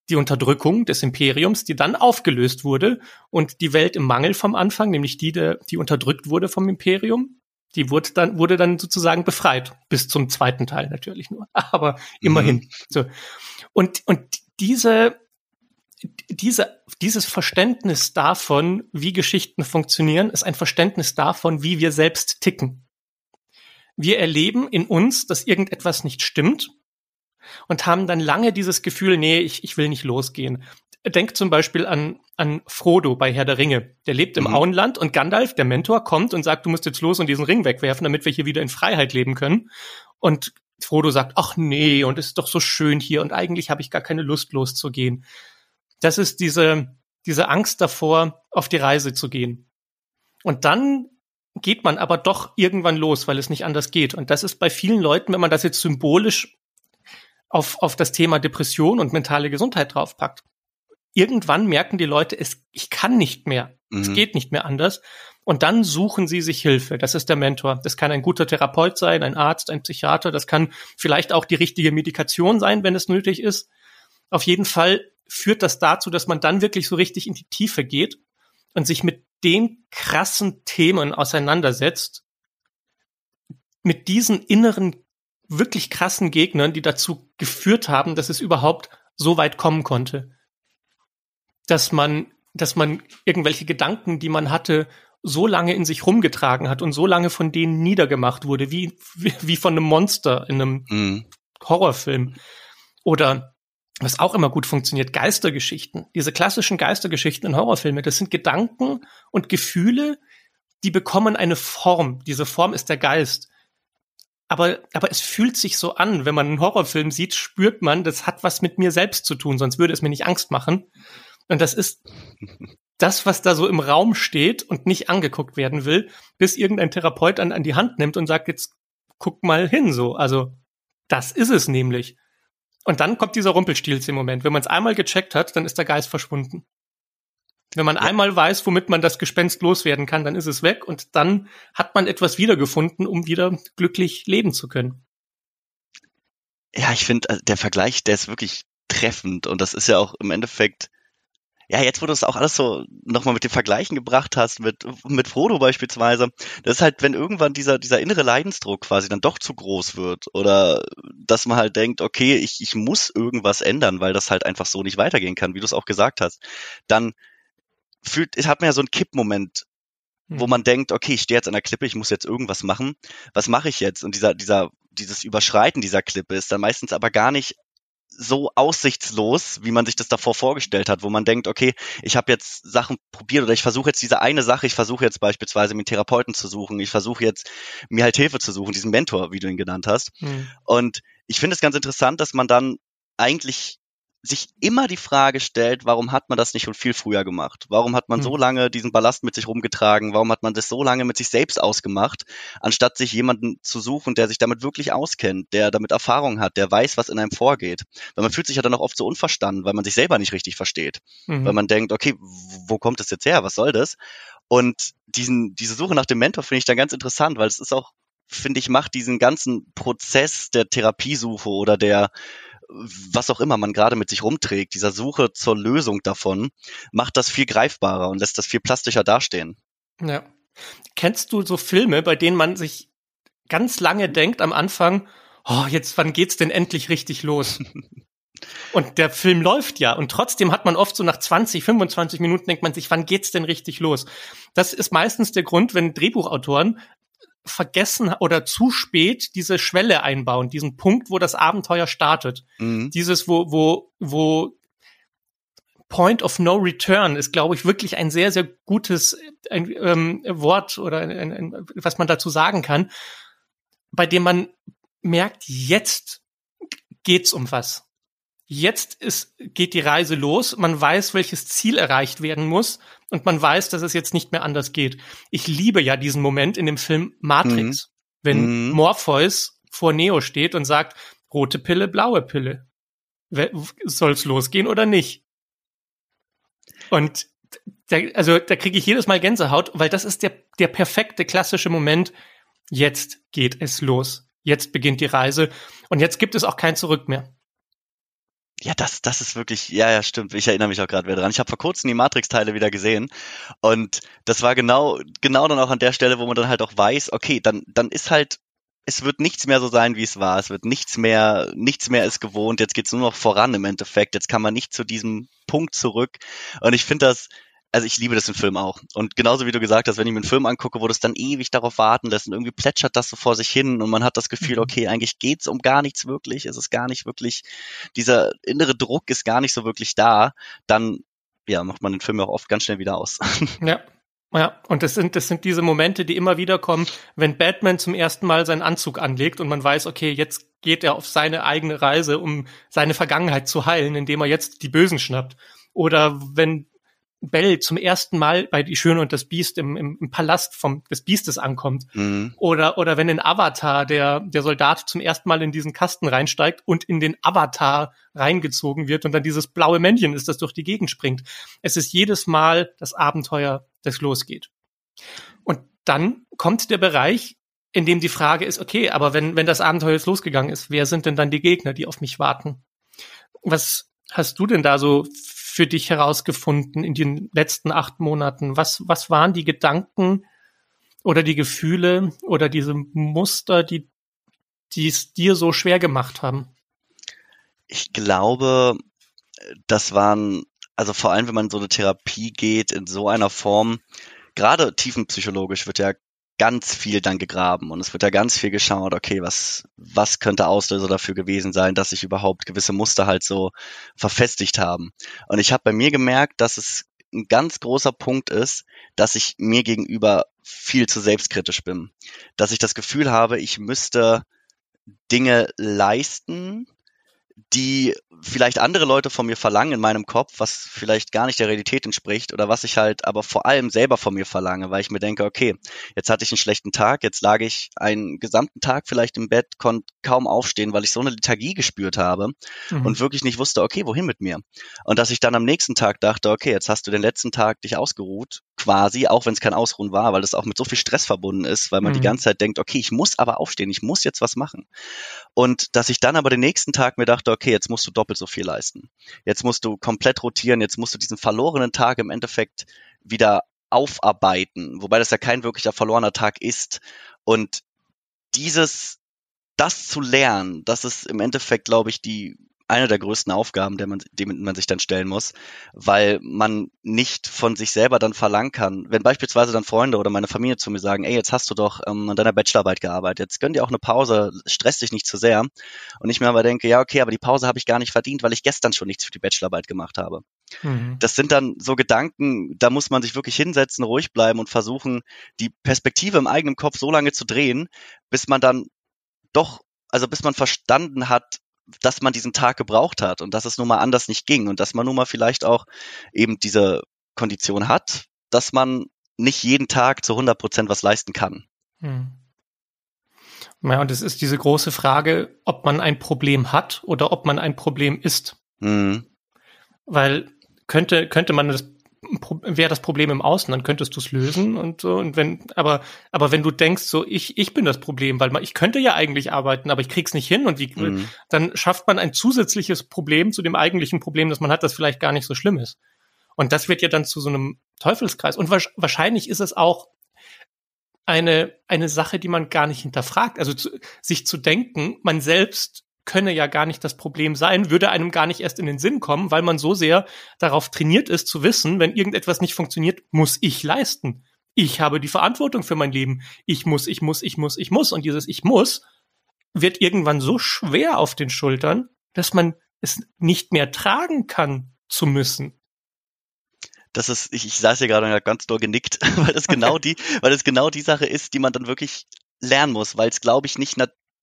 die Unterdrückung des Imperiums, die dann aufgelöst wurde und die Welt im Mangel vom Anfang, nämlich die, die unterdrückt wurde vom Imperium, die wurde dann, wurde dann sozusagen befreit. Bis zum zweiten Teil natürlich nur. (laughs) Aber immerhin. Mhm. So. Und, und diese, diese, dieses Verständnis davon, wie Geschichten funktionieren, ist ein Verständnis davon, wie wir selbst ticken. Wir erleben in uns, dass irgendetwas nicht stimmt und haben dann lange dieses Gefühl, nee, ich, ich will nicht losgehen. Denk zum Beispiel an, an Frodo bei Herr der Ringe. Der lebt im mhm. Auenland und Gandalf, der Mentor, kommt und sagt, du musst jetzt los und diesen Ring wegwerfen, damit wir hier wieder in Freiheit leben können. Und Frodo sagt, ach nee, und es ist doch so schön hier und eigentlich habe ich gar keine Lust loszugehen das ist diese, diese Angst davor, auf die Reise zu gehen. Und dann geht man aber doch irgendwann los, weil es nicht anders geht. Und das ist bei vielen Leuten, wenn man das jetzt symbolisch auf, auf das Thema Depression und mentale Gesundheit draufpackt. Irgendwann merken die Leute, es, ich kann nicht mehr. Mhm. Es geht nicht mehr anders. Und dann suchen sie sich Hilfe. Das ist der Mentor. Das kann ein guter Therapeut sein, ein Arzt, ein Psychiater. Das kann vielleicht auch die richtige Medikation sein, wenn es nötig ist. Auf jeden Fall führt das dazu, dass man dann wirklich so richtig in die Tiefe geht und sich mit den krassen Themen auseinandersetzt, mit diesen inneren, wirklich krassen Gegnern, die dazu geführt haben, dass es überhaupt so weit kommen konnte. Dass man, dass man irgendwelche Gedanken, die man hatte, so lange in sich rumgetragen hat und so lange von denen niedergemacht wurde, wie, wie, wie von einem Monster in einem mhm. Horrorfilm. Oder was auch immer gut funktioniert, Geistergeschichten. Diese klassischen Geistergeschichten in Horrorfilmen, das sind Gedanken und Gefühle, die bekommen eine Form. Diese Form ist der Geist. Aber, aber es fühlt sich so an, wenn man einen Horrorfilm sieht, spürt man, das hat was mit mir selbst zu tun, sonst würde es mir nicht Angst machen. Und das ist das, was da so im Raum steht und nicht angeguckt werden will, bis irgendein Therapeut an, an die Hand nimmt und sagt, jetzt guck mal hin, so. Also, das ist es nämlich. Und dann kommt dieser Rumpelstilz im Moment. Wenn man es einmal gecheckt hat, dann ist der Geist verschwunden. Wenn man ja. einmal weiß, womit man das Gespenst loswerden kann, dann ist es weg und dann hat man etwas wiedergefunden, um wieder glücklich leben zu können. Ja, ich finde, also der Vergleich, der ist wirklich treffend und das ist ja auch im Endeffekt ja, jetzt, wo du es auch alles so nochmal mit dem Vergleichen gebracht hast, mit, mit Frodo beispielsweise, das ist halt, wenn irgendwann dieser, dieser innere Leidensdruck quasi dann doch zu groß wird oder dass man halt denkt, okay, ich, ich muss irgendwas ändern, weil das halt einfach so nicht weitergehen kann, wie du es auch gesagt hast, dann fühlt, hat man ja so einen Kippmoment, wo hm. man denkt, okay, ich stehe jetzt an der Klippe, ich muss jetzt irgendwas machen. Was mache ich jetzt? Und dieser, dieser, dieses Überschreiten dieser Klippe ist dann meistens aber gar nicht so aussichtslos, wie man sich das davor vorgestellt hat, wo man denkt, okay, ich habe jetzt Sachen probiert oder ich versuche jetzt diese eine Sache, ich versuche jetzt beispielsweise mir einen Therapeuten zu suchen, ich versuche jetzt mir halt Hilfe zu suchen, diesen Mentor, wie du ihn genannt hast. Mhm. Und ich finde es ganz interessant, dass man dann eigentlich sich immer die Frage stellt, warum hat man das nicht schon viel früher gemacht? Warum hat man hm. so lange diesen Ballast mit sich rumgetragen? Warum hat man das so lange mit sich selbst ausgemacht, anstatt sich jemanden zu suchen, der sich damit wirklich auskennt, der damit Erfahrung hat, der weiß, was in einem vorgeht? Weil man fühlt sich ja dann auch oft so unverstanden, weil man sich selber nicht richtig versteht. Mhm. Weil man denkt, okay, wo kommt das jetzt her? Was soll das? Und diesen, diese Suche nach dem Mentor finde ich dann ganz interessant, weil es ist auch, finde ich, macht diesen ganzen Prozess der Therapiesuche oder der was auch immer man gerade mit sich rumträgt, dieser Suche zur Lösung davon, macht das viel greifbarer und lässt das viel plastischer dastehen. Ja. Kennst du so Filme, bei denen man sich ganz lange denkt am Anfang, oh, jetzt wann geht's denn endlich richtig los? (laughs) und der Film läuft ja und trotzdem hat man oft so nach 20, 25 Minuten denkt man sich, wann geht's denn richtig los? Das ist meistens der Grund, wenn Drehbuchautoren vergessen oder zu spät diese Schwelle einbauen, diesen Punkt, wo das Abenteuer startet. Mhm. Dieses, wo, wo, wo Point of No Return ist, glaube ich, wirklich ein sehr, sehr gutes ein, ähm, Wort oder ein, ein, was man dazu sagen kann. bei dem man merkt, jetzt geht's um was. Jetzt ist, geht die Reise los. Man weiß, welches Ziel erreicht werden muss. Und man weiß, dass es jetzt nicht mehr anders geht. Ich liebe ja diesen Moment in dem Film Matrix, mhm. wenn mhm. Morpheus vor Neo steht und sagt, rote Pille, blaue Pille. Soll's losgehen oder nicht? Und da, also da kriege ich jedes Mal Gänsehaut, weil das ist der, der perfekte klassische Moment. Jetzt geht es los. Jetzt beginnt die Reise und jetzt gibt es auch kein Zurück mehr. Ja, das, das ist wirklich, ja, ja, stimmt. Ich erinnere mich auch gerade wieder dran. Ich habe vor kurzem die Matrix-Teile wieder gesehen und das war genau, genau dann auch an der Stelle, wo man dann halt auch weiß, okay, dann, dann ist halt, es wird nichts mehr so sein, wie es war. Es wird nichts mehr, nichts mehr ist gewohnt. Jetzt geht's nur noch voran im Endeffekt. Jetzt kann man nicht zu diesem Punkt zurück. Und ich finde das, also ich liebe das im Film auch. Und genauso wie du gesagt hast, wenn ich mir einen Film angucke, wo das dann ewig darauf warten lässt und irgendwie plätschert das so vor sich hin und man hat das Gefühl, mhm. okay, eigentlich geht's um gar nichts wirklich, es ist gar nicht wirklich, dieser innere Druck ist gar nicht so wirklich da, dann ja, macht man den Film auch oft ganz schnell wieder aus. (laughs) Ja. Ja, und das sind, das sind diese Momente, die immer wieder kommen, wenn Batman zum ersten Mal seinen Anzug anlegt und man weiß, okay, jetzt geht er auf seine eigene Reise, um seine Vergangenheit zu heilen, indem er jetzt die Bösen schnappt. Oder wenn Bell zum ersten Mal bei Die Schöne und das Biest im, im, im Palast vom, des Biestes ankommt. Mhm. Oder, oder wenn in Avatar der, der Soldat zum ersten Mal in diesen Kasten reinsteigt und in den Avatar reingezogen wird und dann dieses blaue Männchen ist, das durch die Gegend springt. Es ist jedes Mal das Abenteuer, das losgeht. Und dann kommt der Bereich, in dem die Frage ist, okay, aber wenn, wenn das Abenteuer jetzt losgegangen ist, wer sind denn dann die Gegner, die auf mich warten? Was hast du denn da so für dich herausgefunden in den letzten acht Monaten? Was, was waren die Gedanken oder die Gefühle oder diese Muster, die, die es dir so schwer gemacht haben? Ich glaube, das waren, also vor allem, wenn man so eine Therapie geht, in so einer Form, gerade tiefenpsychologisch wird ja ganz viel dann gegraben und es wird da ganz viel geschaut, okay, was, was könnte Auslöser dafür gewesen sein, dass sich überhaupt gewisse Muster halt so verfestigt haben. Und ich habe bei mir gemerkt, dass es ein ganz großer Punkt ist, dass ich mir gegenüber viel zu selbstkritisch bin. Dass ich das Gefühl habe, ich müsste Dinge leisten, die vielleicht andere Leute von mir verlangen in meinem Kopf, was vielleicht gar nicht der Realität entspricht oder was ich halt aber vor allem selber von mir verlange, weil ich mir denke, okay, jetzt hatte ich einen schlechten Tag, jetzt lag ich einen gesamten Tag vielleicht im Bett, konnte kaum aufstehen, weil ich so eine Lethargie gespürt habe mhm. und wirklich nicht wusste, okay, wohin mit mir? Und dass ich dann am nächsten Tag dachte, okay, jetzt hast du den letzten Tag dich ausgeruht, quasi, auch wenn es kein Ausruhen war, weil das auch mit so viel Stress verbunden ist, weil man mhm. die ganze Zeit denkt, okay, ich muss aber aufstehen, ich muss jetzt was machen. Und dass ich dann aber den nächsten Tag mir dachte, okay, jetzt musst du doppelt so viel leisten. Jetzt musst du komplett rotieren, jetzt musst du diesen verlorenen Tag im Endeffekt wieder aufarbeiten, wobei das ja kein wirklicher verlorener Tag ist. Und dieses, das zu lernen, das ist im Endeffekt, glaube ich, die eine der größten Aufgaben, der man, dem man sich dann stellen muss, weil man nicht von sich selber dann verlangen kann. Wenn beispielsweise dann Freunde oder meine Familie zu mir sagen, ey, jetzt hast du doch ähm, an deiner Bachelorarbeit gearbeitet, jetzt gönn dir auch eine Pause, stress dich nicht zu sehr. Und ich mir aber denke, ja, okay, aber die Pause habe ich gar nicht verdient, weil ich gestern schon nichts für die Bachelorarbeit gemacht habe. Mhm. Das sind dann so Gedanken, da muss man sich wirklich hinsetzen, ruhig bleiben und versuchen, die Perspektive im eigenen Kopf so lange zu drehen, bis man dann doch also bis man verstanden hat, dass man diesen Tag gebraucht hat und dass es nun mal anders nicht ging und dass man nun mal vielleicht auch eben diese Kondition hat, dass man nicht jeden Tag zu 100 Prozent was leisten kann. Hm. Ja, und es ist diese große Frage, ob man ein Problem hat oder ob man ein Problem ist. Hm. Weil könnte, könnte man das wäre das Problem im Außen, dann könntest du es lösen und so. Und wenn, aber, aber wenn du denkst, so ich, ich bin das Problem, weil man, ich könnte ja eigentlich arbeiten, aber ich krieg's nicht hin und wie, mhm. dann schafft man ein zusätzliches Problem zu dem eigentlichen Problem, das man hat, das vielleicht gar nicht so schlimm ist. Und das wird ja dann zu so einem Teufelskreis. Und wahrscheinlich ist es auch eine, eine Sache, die man gar nicht hinterfragt. Also zu, sich zu denken, man selbst könne ja gar nicht das Problem sein, würde einem gar nicht erst in den Sinn kommen, weil man so sehr darauf trainiert ist zu wissen, wenn irgendetwas nicht funktioniert, muss ich leisten. Ich habe die Verantwortung für mein Leben. Ich muss, ich muss, ich muss, ich muss. Und dieses Ich muss wird irgendwann so schwer auf den Schultern, dass man es nicht mehr tragen kann zu müssen das ist, ich, ich saß hier gerade und habe ganz doll genickt, (laughs) weil das genau die, weil das genau die Sache ist, die man dann wirklich lernen muss, weil es, glaube ich, nicht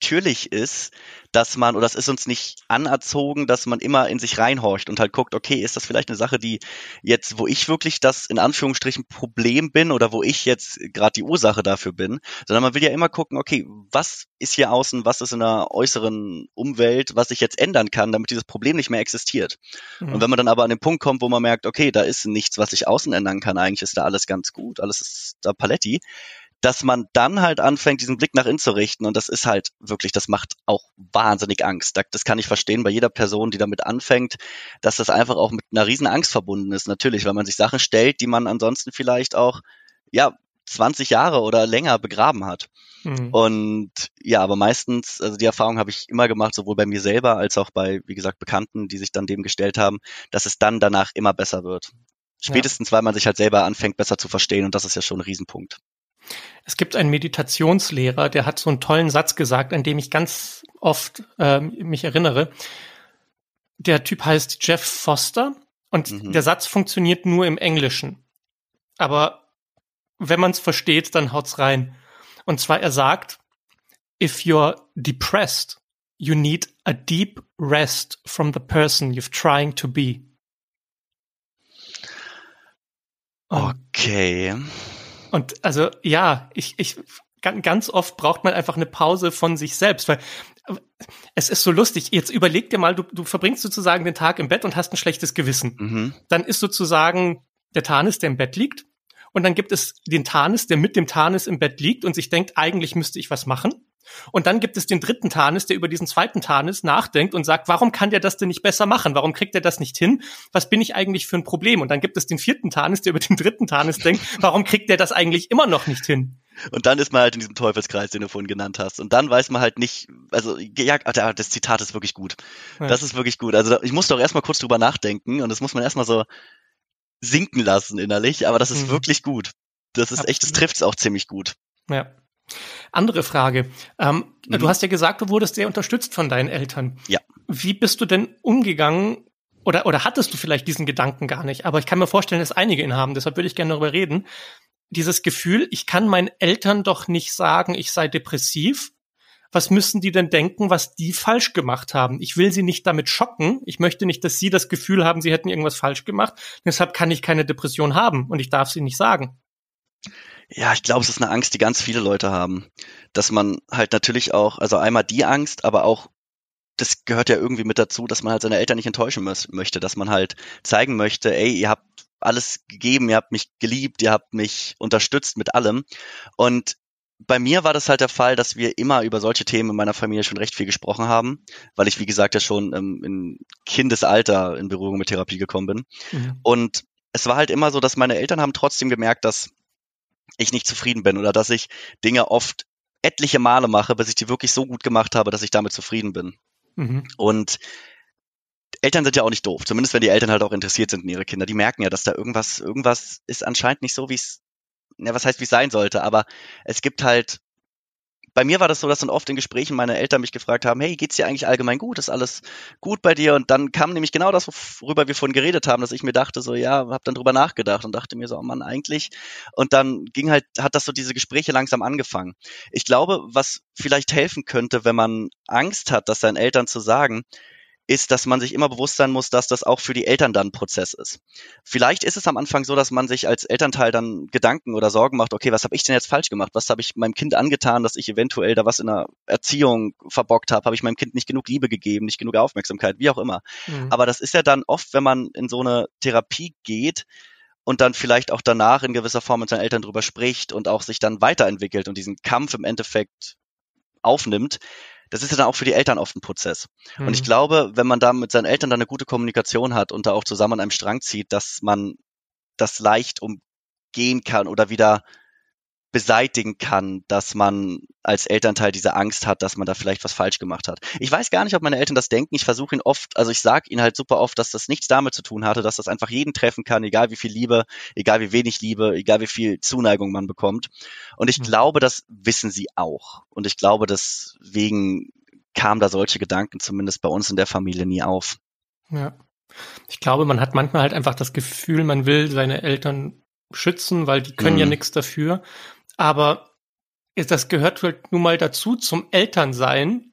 natürlich ist, dass man, oder das ist uns nicht anerzogen, dass man immer in sich reinhorcht und halt guckt, okay, ist das vielleicht eine Sache, die jetzt, wo ich wirklich das in Anführungsstrichen Problem bin oder wo ich jetzt gerade die Ursache dafür bin, sondern man will ja immer gucken, okay, was ist hier außen, was ist in der äußeren Umwelt, was ich jetzt ändern kann, damit dieses Problem nicht mehr existiert. Mhm. Und wenn man dann aber an den Punkt kommt, wo man merkt, okay, da ist nichts, was ich außen ändern kann, eigentlich ist da alles ganz gut, alles ist da Paletti, dass man dann halt anfängt, diesen Blick nach innen zu richten. Und das ist halt wirklich, das macht auch wahnsinnig Angst. Das kann ich verstehen bei jeder Person, die damit anfängt, dass das einfach auch mit einer riesen Angst verbunden ist. Natürlich, weil man sich Sachen stellt, die man ansonsten vielleicht auch, ja, 20 Jahre oder länger begraben hat. Mhm. Und ja, aber meistens, also die Erfahrung habe ich immer gemacht, sowohl bei mir selber als auch bei, wie gesagt, Bekannten, die sich dann dem gestellt haben, dass es dann danach immer besser wird. Spätestens, ja. weil man sich halt selber anfängt, besser zu verstehen und das ist ja schon ein Riesenpunkt. Es gibt einen Meditationslehrer, der hat so einen tollen Satz gesagt, an dem ich ganz oft äh, mich erinnere. Der Typ heißt Jeff Foster und mhm. der Satz funktioniert nur im Englischen. Aber wenn man es versteht, dann haut's rein. Und zwar er sagt, if you're depressed, you need a deep rest from the person you're trying to be. Okay. Und also ja, ich, ich ganz oft braucht man einfach eine Pause von sich selbst, weil es ist so lustig. Jetzt überleg dir mal, du, du verbringst sozusagen den Tag im Bett und hast ein schlechtes Gewissen. Mhm. Dann ist sozusagen der Tanis, der im Bett liegt. Und dann gibt es den Tanis, der mit dem Tanis im Bett liegt und sich denkt, eigentlich müsste ich was machen. Und dann gibt es den dritten Tanis, der über diesen zweiten Tanis nachdenkt und sagt, warum kann der das denn nicht besser machen? Warum kriegt er das nicht hin? Was bin ich eigentlich für ein Problem? Und dann gibt es den vierten Tanis, der über den dritten Tanis denkt, (laughs) warum kriegt der das eigentlich immer noch nicht hin? Und dann ist man halt in diesem Teufelskreis, den du vorhin genannt hast. Und dann weiß man halt nicht, also ja, das Zitat ist wirklich gut. Ja. Das ist wirklich gut. Also ich musste auch erstmal kurz drüber nachdenken und das muss man erstmal so sinken lassen innerlich, aber das ist mhm. wirklich gut. Das ist Absolut. echt, das trifft es auch ziemlich gut. Ja. Andere Frage. Ähm, mhm. Du hast ja gesagt, du wurdest sehr unterstützt von deinen Eltern. Ja. Wie bist du denn umgegangen oder, oder hattest du vielleicht diesen Gedanken gar nicht? Aber ich kann mir vorstellen, dass einige ihn haben, deshalb würde ich gerne darüber reden. Dieses Gefühl, ich kann meinen Eltern doch nicht sagen, ich sei depressiv. Was müssen die denn denken, was die falsch gemacht haben? Ich will sie nicht damit schocken. Ich möchte nicht, dass sie das Gefühl haben, sie hätten irgendwas falsch gemacht. Deshalb kann ich keine Depression haben und ich darf sie nicht sagen. Ja, ich glaube, es ist eine Angst, die ganz viele Leute haben. Dass man halt natürlich auch, also einmal die Angst, aber auch, das gehört ja irgendwie mit dazu, dass man halt seine Eltern nicht enttäuschen möchte, dass man halt zeigen möchte, ey, ihr habt alles gegeben, ihr habt mich geliebt, ihr habt mich unterstützt mit allem. Und bei mir war das halt der Fall, dass wir immer über solche Themen in meiner Familie schon recht viel gesprochen haben, weil ich, wie gesagt, ja schon ähm, in Kindesalter in Berührung mit Therapie gekommen bin. Mhm. Und es war halt immer so, dass meine Eltern haben trotzdem gemerkt, dass ich nicht zufrieden bin oder dass ich Dinge oft etliche Male mache, bis ich die wirklich so gut gemacht habe, dass ich damit zufrieden bin. Mhm. Und Eltern sind ja auch nicht doof, zumindest wenn die Eltern halt auch interessiert sind in ihre Kinder. Die merken ja, dass da irgendwas, irgendwas ist anscheinend nicht so, wie es, ja, was heißt, wie es sein sollte, aber es gibt halt bei mir war das so, dass dann oft in Gesprächen meine Eltern mich gefragt haben, hey, geht's dir eigentlich allgemein gut? Ist alles gut bei dir? Und dann kam nämlich genau das, worüber wir vorhin geredet haben, dass ich mir dachte, so, ja, hab dann drüber nachgedacht und dachte mir so, oh Mann, eigentlich. Und dann ging halt, hat das so diese Gespräche langsam angefangen. Ich glaube, was vielleicht helfen könnte, wenn man Angst hat, das seinen Eltern zu sagen, ist, dass man sich immer bewusst sein muss, dass das auch für die Eltern dann ein Prozess ist. Vielleicht ist es am Anfang so, dass man sich als Elternteil dann Gedanken oder Sorgen macht, okay, was habe ich denn jetzt falsch gemacht? Was habe ich meinem Kind angetan, dass ich eventuell da was in der Erziehung verbockt habe? Habe ich meinem Kind nicht genug Liebe gegeben, nicht genug Aufmerksamkeit, wie auch immer. Mhm. Aber das ist ja dann oft, wenn man in so eine Therapie geht, und dann vielleicht auch danach in gewisser Form mit seinen Eltern drüber spricht und auch sich dann weiterentwickelt und diesen Kampf im Endeffekt aufnimmt, das ist ja dann auch für die Eltern oft ein Prozess. Mhm. Und ich mhm. glaube, wenn man da mit seinen Eltern dann eine gute Kommunikation hat und da auch zusammen an einem Strang zieht, dass man das leicht umgehen kann oder wieder beseitigen kann, dass man als Elternteil diese Angst hat, dass man da vielleicht was falsch gemacht hat. Ich weiß gar nicht, ob meine Eltern das denken. Ich versuche ihnen oft, also ich sage ihnen halt super oft, dass das nichts damit zu tun hatte, dass das einfach jeden treffen kann, egal wie viel Liebe, egal wie wenig Liebe, egal wie viel Zuneigung man bekommt. Und ich mhm. glaube, das wissen sie auch. Und ich glaube, deswegen kamen da solche Gedanken zumindest bei uns in der Familie nie auf. Ja. Ich glaube, man hat manchmal halt einfach das Gefühl, man will seine Eltern schützen, weil die können mhm. ja nichts dafür. Aber das gehört halt nun mal dazu zum Elternsein,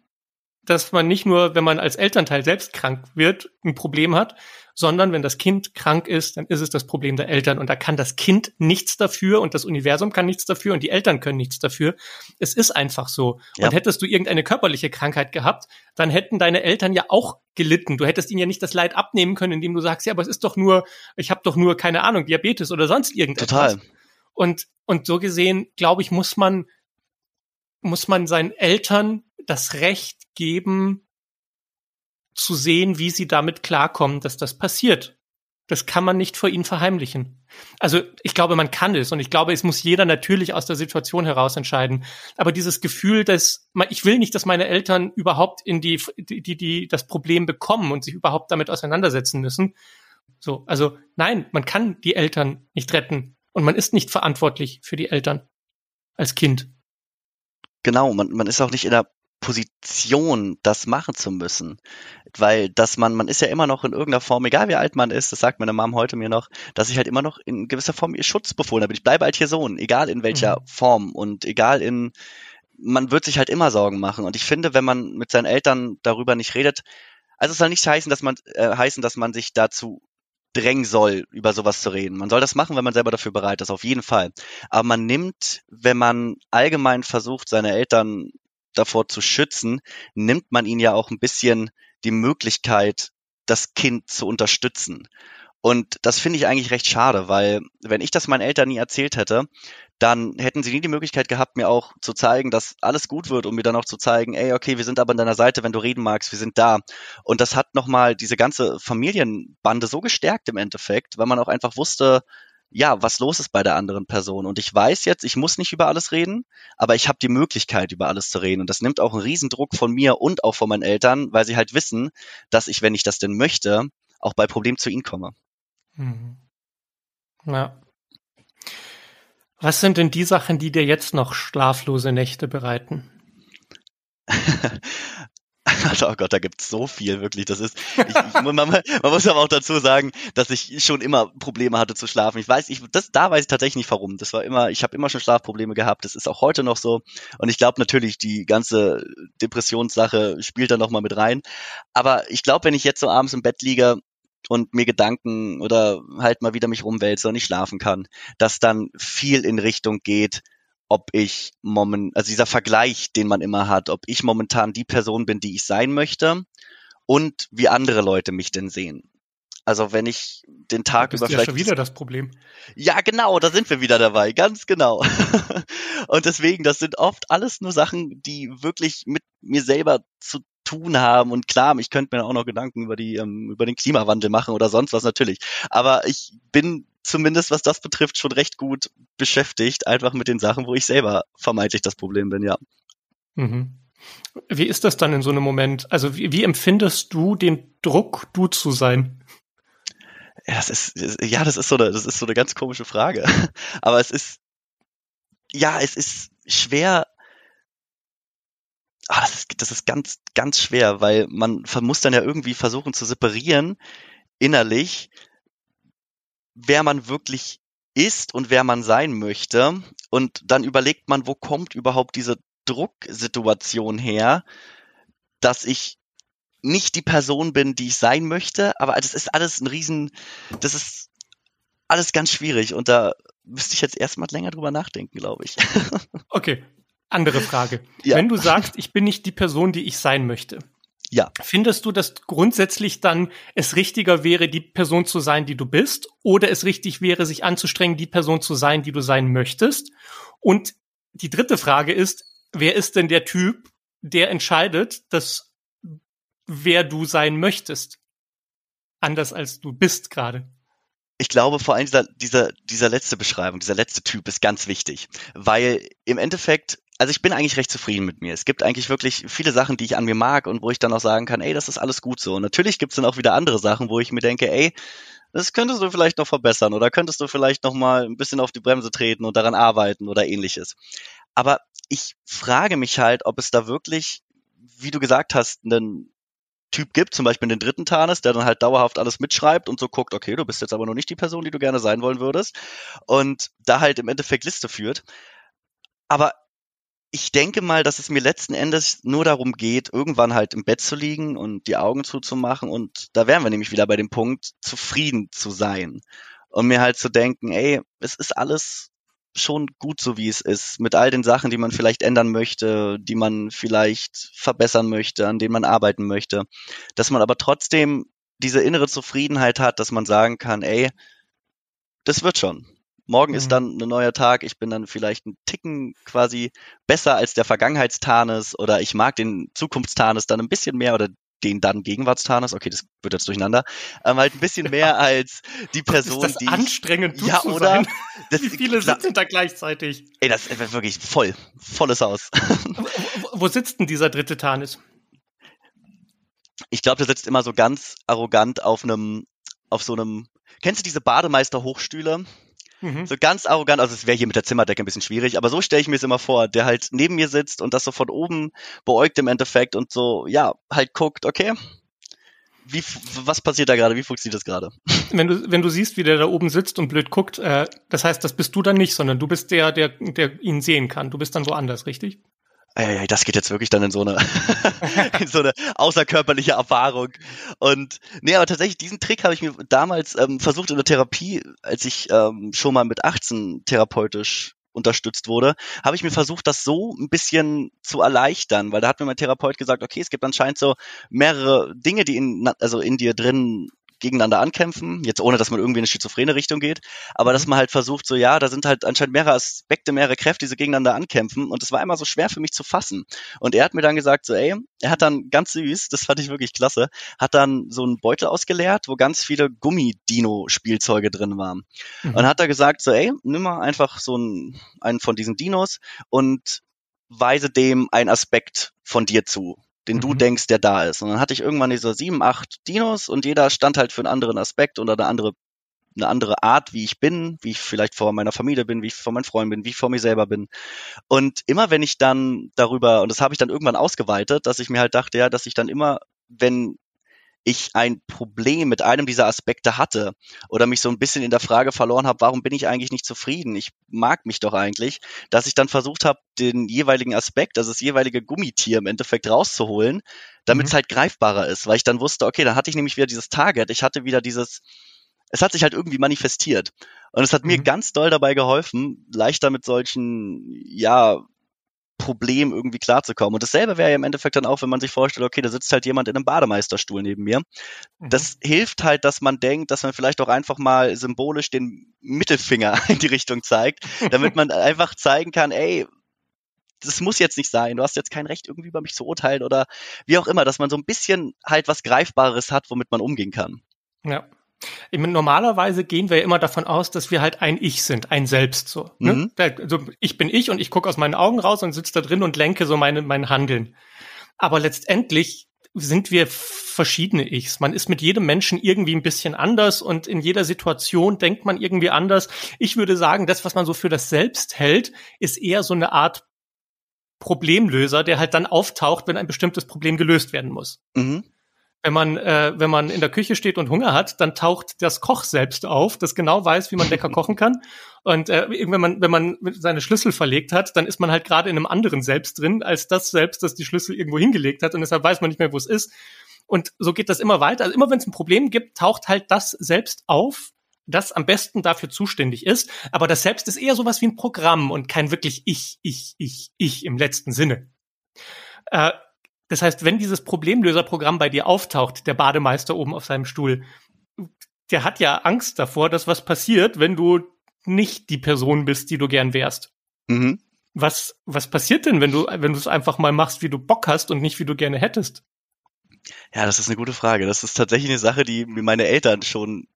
dass man nicht nur, wenn man als Elternteil selbst krank wird, ein Problem hat, sondern wenn das Kind krank ist, dann ist es das Problem der Eltern und da kann das Kind nichts dafür und das Universum kann nichts dafür und die Eltern können nichts dafür. Es ist einfach so. Ja. Und hättest du irgendeine körperliche Krankheit gehabt, dann hätten deine Eltern ja auch gelitten. Du hättest ihnen ja nicht das Leid abnehmen können, indem du sagst, ja, aber es ist doch nur, ich habe doch nur keine Ahnung, Diabetes oder sonst irgendetwas. Total. Und und so gesehen, glaube ich, muss man muss man seinen Eltern das Recht geben, zu sehen, wie sie damit klarkommen, dass das passiert. Das kann man nicht vor ihnen verheimlichen. Also ich glaube, man kann es und ich glaube, es muss jeder natürlich aus der Situation heraus entscheiden. Aber dieses Gefühl, dass ich will nicht, dass meine Eltern überhaupt in die, die, die, die das Problem bekommen und sich überhaupt damit auseinandersetzen müssen. So, also nein, man kann die Eltern nicht retten und man ist nicht verantwortlich für die Eltern als Kind. Genau, man, man ist auch nicht in der Position, das machen zu müssen. Weil, dass man, man ist ja immer noch in irgendeiner Form, egal wie alt man ist, das sagt meine Mom heute mir noch, dass ich halt immer noch in gewisser Form ihr Schutzbefohlen habe. Ich bleibe halt hier Sohn, egal in welcher mhm. Form und egal in, man wird sich halt immer Sorgen machen. Und ich finde, wenn man mit seinen Eltern darüber nicht redet, also es soll nicht heißen, dass man, äh, heißen, dass man sich dazu drängen soll, über sowas zu reden. Man soll das machen, wenn man selber dafür bereit ist, auf jeden Fall. Aber man nimmt, wenn man allgemein versucht, seine Eltern davor zu schützen, nimmt man ihnen ja auch ein bisschen die Möglichkeit, das Kind zu unterstützen. Und das finde ich eigentlich recht schade, weil wenn ich das meinen Eltern nie erzählt hätte, dann hätten sie nie die Möglichkeit gehabt, mir auch zu zeigen, dass alles gut wird und mir dann auch zu zeigen, ey, okay, wir sind aber an deiner Seite, wenn du reden magst, wir sind da. Und das hat nochmal diese ganze Familienbande so gestärkt im Endeffekt, weil man auch einfach wusste, ja, was los ist bei der anderen Person. Und ich weiß jetzt, ich muss nicht über alles reden, aber ich habe die Möglichkeit, über alles zu reden. Und das nimmt auch einen Riesendruck von mir und auch von meinen Eltern, weil sie halt wissen, dass ich, wenn ich das denn möchte, auch bei Problemen zu ihnen komme. Mhm. Ja. Was sind denn die Sachen, die dir jetzt noch schlaflose Nächte bereiten? (laughs) oh Gott, da gibt's so viel, wirklich. Das ist, ich, man, man, muss aber auch dazu sagen, dass ich schon immer Probleme hatte zu schlafen. Ich weiß, ich, das, da weiß ich tatsächlich nicht warum. Das war immer, ich habe immer schon Schlafprobleme gehabt. Das ist auch heute noch so. Und ich glaube natürlich, die ganze Depressionssache spielt da nochmal mit rein. Aber ich glaube, wenn ich jetzt so abends im Bett liege und mir Gedanken oder halt mal wieder mich rumwälze und nicht schlafen kann, dass dann viel in Richtung geht, ob ich moment, also dieser Vergleich, den man immer hat, ob ich momentan die Person bin, die ich sein möchte und wie andere Leute mich denn sehen. Also wenn ich den Tag über vielleicht ja schon wieder das Problem. Ja, genau, da sind wir wieder dabei, ganz genau. (laughs) und deswegen, das sind oft alles nur Sachen, die wirklich mit mir selber zu tun haben. Und klar, ich könnte mir auch noch Gedanken über die ähm, über den Klimawandel machen oder sonst was natürlich. Aber ich bin zumindest was das betrifft, schon recht gut beschäftigt, einfach mit den Sachen, wo ich selber vermeintlich das Problem bin, ja. Mhm. Wie ist das dann in so einem Moment? Also wie, wie empfindest du den Druck, du zu sein? Ja, das ist, ja, das ist so eine, das ist so eine ganz komische Frage. (laughs) Aber es ist, ja, es ist schwer. Ah, das ist, das ist ganz, ganz schwer, weil man muss dann ja irgendwie versuchen zu separieren innerlich, wer man wirklich ist und wer man sein möchte. Und dann überlegt man, wo kommt überhaupt diese Drucksituation her, dass ich nicht die Person bin, die ich sein möchte, aber das ist alles ein Riesen, das ist alles ganz schwierig und da müsste ich jetzt erstmal länger drüber nachdenken, glaube ich. (laughs) Okay, andere Frage. Ja. Wenn du sagst, ich bin nicht die Person, die ich sein möchte, ja. Findest du, dass grundsätzlich dann es richtiger wäre, die Person zu sein, die du bist, oder es richtig wäre, sich anzustrengen, die Person zu sein, die du sein möchtest? Und die dritte Frage ist, wer ist denn der Typ, der entscheidet, dass wer du sein möchtest? Anders als du bist gerade. Ich glaube, vor allem dieser, dieser, dieser letzte Beschreibung, dieser letzte Typ ist ganz wichtig, weil im Endeffekt also ich bin eigentlich recht zufrieden mit mir. Es gibt eigentlich wirklich viele Sachen, die ich an mir mag und wo ich dann auch sagen kann, ey, das ist alles gut so. Und natürlich gibt es dann auch wieder andere Sachen, wo ich mir denke, ey, das könntest du vielleicht noch verbessern oder könntest du vielleicht noch mal ein bisschen auf die Bremse treten und daran arbeiten oder ähnliches. Aber ich frage mich halt, ob es da wirklich, wie du gesagt hast, einen Typ gibt, zum Beispiel den dritten Tarnes, der dann halt dauerhaft alles mitschreibt und so guckt, okay, du bist jetzt aber noch nicht die Person, die du gerne sein wollen würdest und da halt im Endeffekt Liste führt. Aber ich denke mal, dass es mir letzten Endes nur darum geht, irgendwann halt im Bett zu liegen und die Augen zuzumachen und da wären wir nämlich wieder bei dem Punkt, zufrieden zu sein und mir halt zu denken, ey, es ist alles schon gut so, wie es ist, mit all den Sachen, die man vielleicht ändern möchte, die man vielleicht verbessern möchte, an denen man arbeiten möchte, dass man aber trotzdem diese innere Zufriedenheit hat, dass man sagen kann, ey, das wird schon. Morgen mhm. ist dann ein neuer Tag. Ich bin dann vielleicht ein Ticken quasi besser als der Vergangenheitstarnes oder ich mag den Zukunftstarnes dann ein bisschen mehr oder den dann Gegenwartstarnes. Okay, das wird jetzt durcheinander. Ähm, halt ein bisschen mehr als die (laughs) Person, ist das die anstrengend ich, ja oder? Das, Wie viele klar, sitzen da gleichzeitig? Ey, das ist wirklich voll, volles Haus. (laughs) wo, wo sitzt denn dieser dritte Tarnis? Ich glaube, der sitzt immer so ganz arrogant auf einem, auf so einem. Kennst du diese Bademeister-Hochstühle? Mhm. So ganz arrogant, also es wäre hier mit der Zimmerdecke ein bisschen schwierig, aber so stelle ich mir es immer vor, der halt neben mir sitzt und das so von oben beäugt im Endeffekt und so, ja, halt guckt, okay, wie, was passiert da gerade? Wie funktioniert das gerade? (laughs) Wenn du, wenn du siehst, wie der da oben sitzt und blöd guckt, äh, das heißt, das bist du dann nicht, sondern du bist der, der, der ihn sehen kann. Du bist dann woanders, richtig? Ey, das geht jetzt wirklich dann in so eine, (laughs) in so eine außerkörperliche Erfahrung. Und nee, aber tatsächlich, diesen Trick habe ich mir damals ähm, versucht in der Therapie, als ich ähm, schon mal mit 18 therapeutisch unterstützt wurde, habe ich mir versucht, das so ein bisschen zu erleichtern, weil da hat mir mein Therapeut gesagt, okay, es gibt anscheinend so mehrere Dinge, die in, also in dir drin gegeneinander ankämpfen, jetzt ohne, dass man irgendwie in eine schizophrene Richtung geht, aber dass mhm. man halt versucht, so ja, da sind halt anscheinend mehrere Aspekte, mehrere Kräfte, die so gegeneinander ankämpfen und es war immer so schwer für mich zu fassen. Und er hat mir dann gesagt, so ey, er hat dann ganz süß, das fand ich wirklich klasse, hat dann so einen Beutel ausgeleert, wo ganz viele Gummidino-Spielzeuge drin waren. Mhm. Und hat da gesagt, so ey, nimm mal einfach so einen, einen von diesen Dinos und weise dem einen Aspekt von dir zu den mhm. du denkst, der da ist. Und dann hatte ich irgendwann diese sieben, acht Dinos und jeder stand halt für einen anderen Aspekt oder eine andere, eine andere Art, wie ich bin, wie ich vielleicht vor meiner Familie bin, wie ich vor meinen Freunden bin, wie ich vor mir selber bin. Und immer wenn ich dann darüber, und das habe ich dann irgendwann ausgeweitet, dass ich mir halt dachte, ja, dass ich dann immer, wenn ich ein Problem mit einem dieser Aspekte hatte oder mich so ein bisschen in der Frage verloren habe, warum bin ich eigentlich nicht zufrieden? Ich mag mich doch eigentlich, dass ich dann versucht habe, den jeweiligen Aspekt, also das jeweilige Gummitier im Endeffekt rauszuholen, damit es mhm. halt greifbarer ist, weil ich dann wusste, okay, dann hatte ich nämlich wieder dieses Target, ich hatte wieder dieses, es hat sich halt irgendwie manifestiert. Und es hat mhm. mir ganz doll dabei geholfen, leichter mit solchen, ja, Problem irgendwie klarzukommen. Und dasselbe wäre ja im Endeffekt dann auch, wenn man sich vorstellt, okay, da sitzt halt jemand in einem Bademeisterstuhl neben mir. Mhm. Das hilft halt, dass man denkt, dass man vielleicht auch einfach mal symbolisch den Mittelfinger (laughs) in die Richtung zeigt, damit man (laughs) einfach zeigen kann, ey, das muss jetzt nicht sein, du hast jetzt kein Recht, irgendwie über mich zu urteilen oder wie auch immer, dass man so ein bisschen halt was Greifbares hat, womit man umgehen kann. Ja. Ich meine, normalerweise gehen wir ja immer davon aus, dass wir halt ein Ich sind, ein Selbst so. Ne? Mhm. Also ich bin ich und ich gucke aus meinen Augen raus und sitze da drin und lenke so meine, mein Handeln. Aber letztendlich sind wir verschiedene Ichs. Man ist mit jedem Menschen irgendwie ein bisschen anders und in jeder Situation denkt man irgendwie anders. Ich würde sagen, das, was man so für das Selbst hält, ist eher so eine Art Problemlöser, der halt dann auftaucht, wenn ein bestimmtes Problem gelöst werden muss. Mhm wenn man, äh, wenn man in der Küche steht und Hunger hat, dann taucht das Koch selbst auf, das genau weiß, wie man lecker (laughs) kochen kann. Und äh, wenn man, wenn man seine Schlüssel verlegt hat, dann ist man halt gerade in einem anderen Selbst drin, als das Selbst, das die Schlüssel irgendwo hingelegt hat. Und deshalb weiß man nicht mehr, wo es ist. Und so geht das immer weiter. Also immer wenn es ein Problem gibt, taucht halt das selbst auf, das am besten dafür zuständig ist. Aber das Selbst ist eher sowas wie ein Programm und kein wirklich Ich, Ich, Ich, Ich im letzten Sinne. Äh, das heißt, wenn dieses Problemlöserprogramm bei dir auftaucht, der Bademeister oben auf seinem Stuhl, der hat ja Angst davor, dass was passiert, wenn du nicht die Person bist, die du gern wärst. Mhm. Was, was passiert denn, wenn du, wenn du es einfach mal machst, wie du Bock hast und nicht wie du gerne hättest? Ja, das ist eine gute Frage. Das ist tatsächlich eine Sache, die mir meine Eltern schon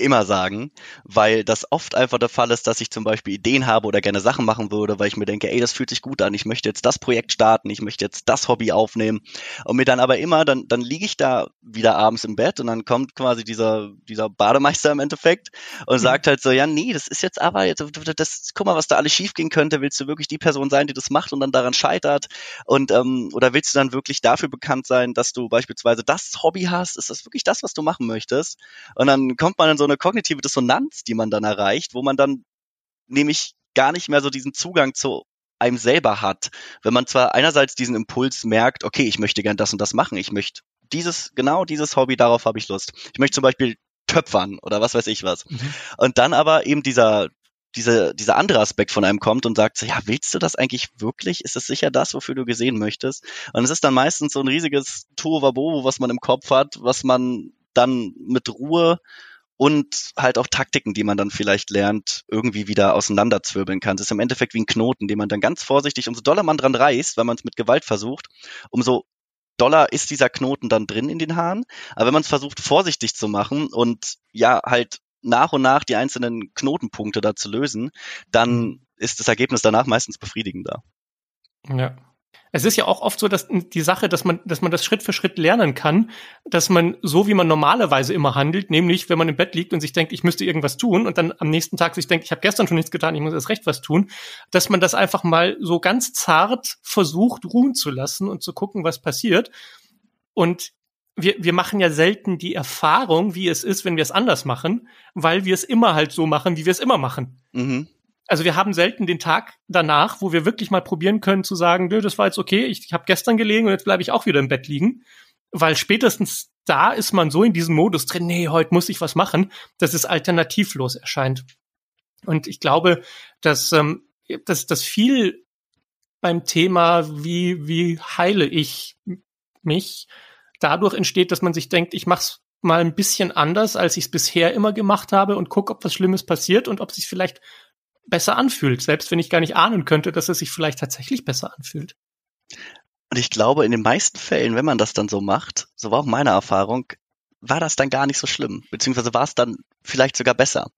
immer sagen, weil das oft einfach der Fall ist, dass ich zum Beispiel Ideen habe oder gerne Sachen machen würde, weil ich mir denke, ey, das fühlt sich gut an, ich möchte jetzt das Projekt starten, ich möchte jetzt das Hobby aufnehmen. Und mir dann aber immer, dann, dann liege ich da wieder abends im Bett und dann kommt quasi dieser, dieser Bademeister im Endeffekt und mhm. sagt halt so, ja, nee, das ist jetzt aber, jetzt, das, guck mal, was da alles schief gehen könnte, willst du wirklich die Person sein, die das macht und dann daran scheitert? Und, ähm, oder willst du dann wirklich dafür bekannt sein, dass du beispielsweise das Hobby hast, ist das wirklich das, was du machen möchtest? Und dann kommt man in so eine kognitive Dissonanz, die man dann erreicht, wo man dann nämlich gar nicht mehr so diesen Zugang zu einem selber hat. Wenn man zwar einerseits diesen Impuls merkt, okay, ich möchte gern das und das machen, ich möchte dieses, genau dieses Hobby, darauf habe ich Lust. Ich möchte zum Beispiel töpfern oder was weiß ich was. Mhm. Und dann aber eben dieser, dieser, dieser andere Aspekt von einem kommt und sagt so, ja, willst du das eigentlich wirklich? Ist es sicher das, wofür du gesehen möchtest? Und es ist dann meistens so ein riesiges Tohuwabohu, was man im Kopf hat, was man dann mit Ruhe und halt auch Taktiken, die man dann vielleicht lernt, irgendwie wieder auseinanderzwirbeln kann. Das ist im Endeffekt wie ein Knoten, den man dann ganz vorsichtig, umso doller man dran reißt, weil man es mit Gewalt versucht, umso doller ist dieser Knoten dann drin in den Haaren. Aber wenn man es versucht, vorsichtig zu machen und ja, halt nach und nach die einzelnen Knotenpunkte da zu lösen, dann mhm. ist das Ergebnis danach meistens befriedigender. Ja. Es ist ja auch oft so, dass die Sache, dass man, dass man das Schritt für Schritt lernen kann, dass man so wie man normalerweise immer handelt, nämlich wenn man im Bett liegt und sich denkt, ich müsste irgendwas tun und dann am nächsten Tag sich denkt, ich habe gestern schon nichts getan, ich muss erst recht was tun, dass man das einfach mal so ganz zart versucht ruhen zu lassen und zu gucken, was passiert. Und wir, wir machen ja selten die Erfahrung, wie es ist, wenn wir es anders machen, weil wir es immer halt so machen, wie wir es immer machen. Mhm. Also wir haben selten den Tag danach, wo wir wirklich mal probieren können zu sagen, nö, das war jetzt okay, ich, ich habe gestern gelegen und jetzt bleibe ich auch wieder im Bett liegen. Weil spätestens da ist man so in diesem Modus drin, nee, heute muss ich was machen, dass es alternativlos erscheint. Und ich glaube, dass, ähm, dass, dass viel beim Thema, wie, wie heile ich mich, dadurch entsteht, dass man sich denkt, ich mach's mal ein bisschen anders, als ich es bisher immer gemacht habe und guck, ob was Schlimmes passiert und ob sich vielleicht besser anfühlt, selbst wenn ich gar nicht ahnen könnte, dass es sich vielleicht tatsächlich besser anfühlt. Und ich glaube, in den meisten Fällen, wenn man das dann so macht, so war auch meine Erfahrung, war das dann gar nicht so schlimm, beziehungsweise war es dann vielleicht sogar besser.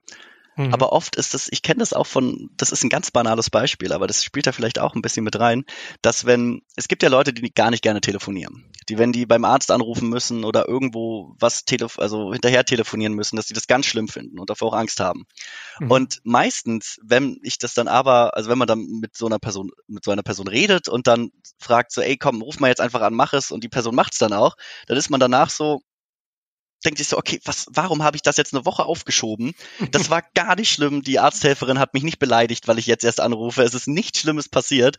Mhm. Aber oft ist das, ich kenne das auch von, das ist ein ganz banales Beispiel, aber das spielt da vielleicht auch ein bisschen mit rein, dass wenn, es gibt ja Leute, die gar nicht gerne telefonieren. Die, wenn die beim Arzt anrufen müssen oder irgendwo was telef also hinterher telefonieren müssen, dass die das ganz schlimm finden und davor auch Angst haben. Mhm. Und meistens, wenn ich das dann aber, also wenn man dann mit so einer Person, mit so einer Person redet und dann fragt so, ey komm, ruf mal jetzt einfach an, mach es und die Person macht es dann auch, dann ist man danach so, denkt sich so, okay, was, warum habe ich das jetzt eine Woche aufgeschoben? Das war gar nicht schlimm. Die Arzthelferin hat mich nicht beleidigt, weil ich jetzt erst anrufe. Es ist nichts Schlimmes passiert.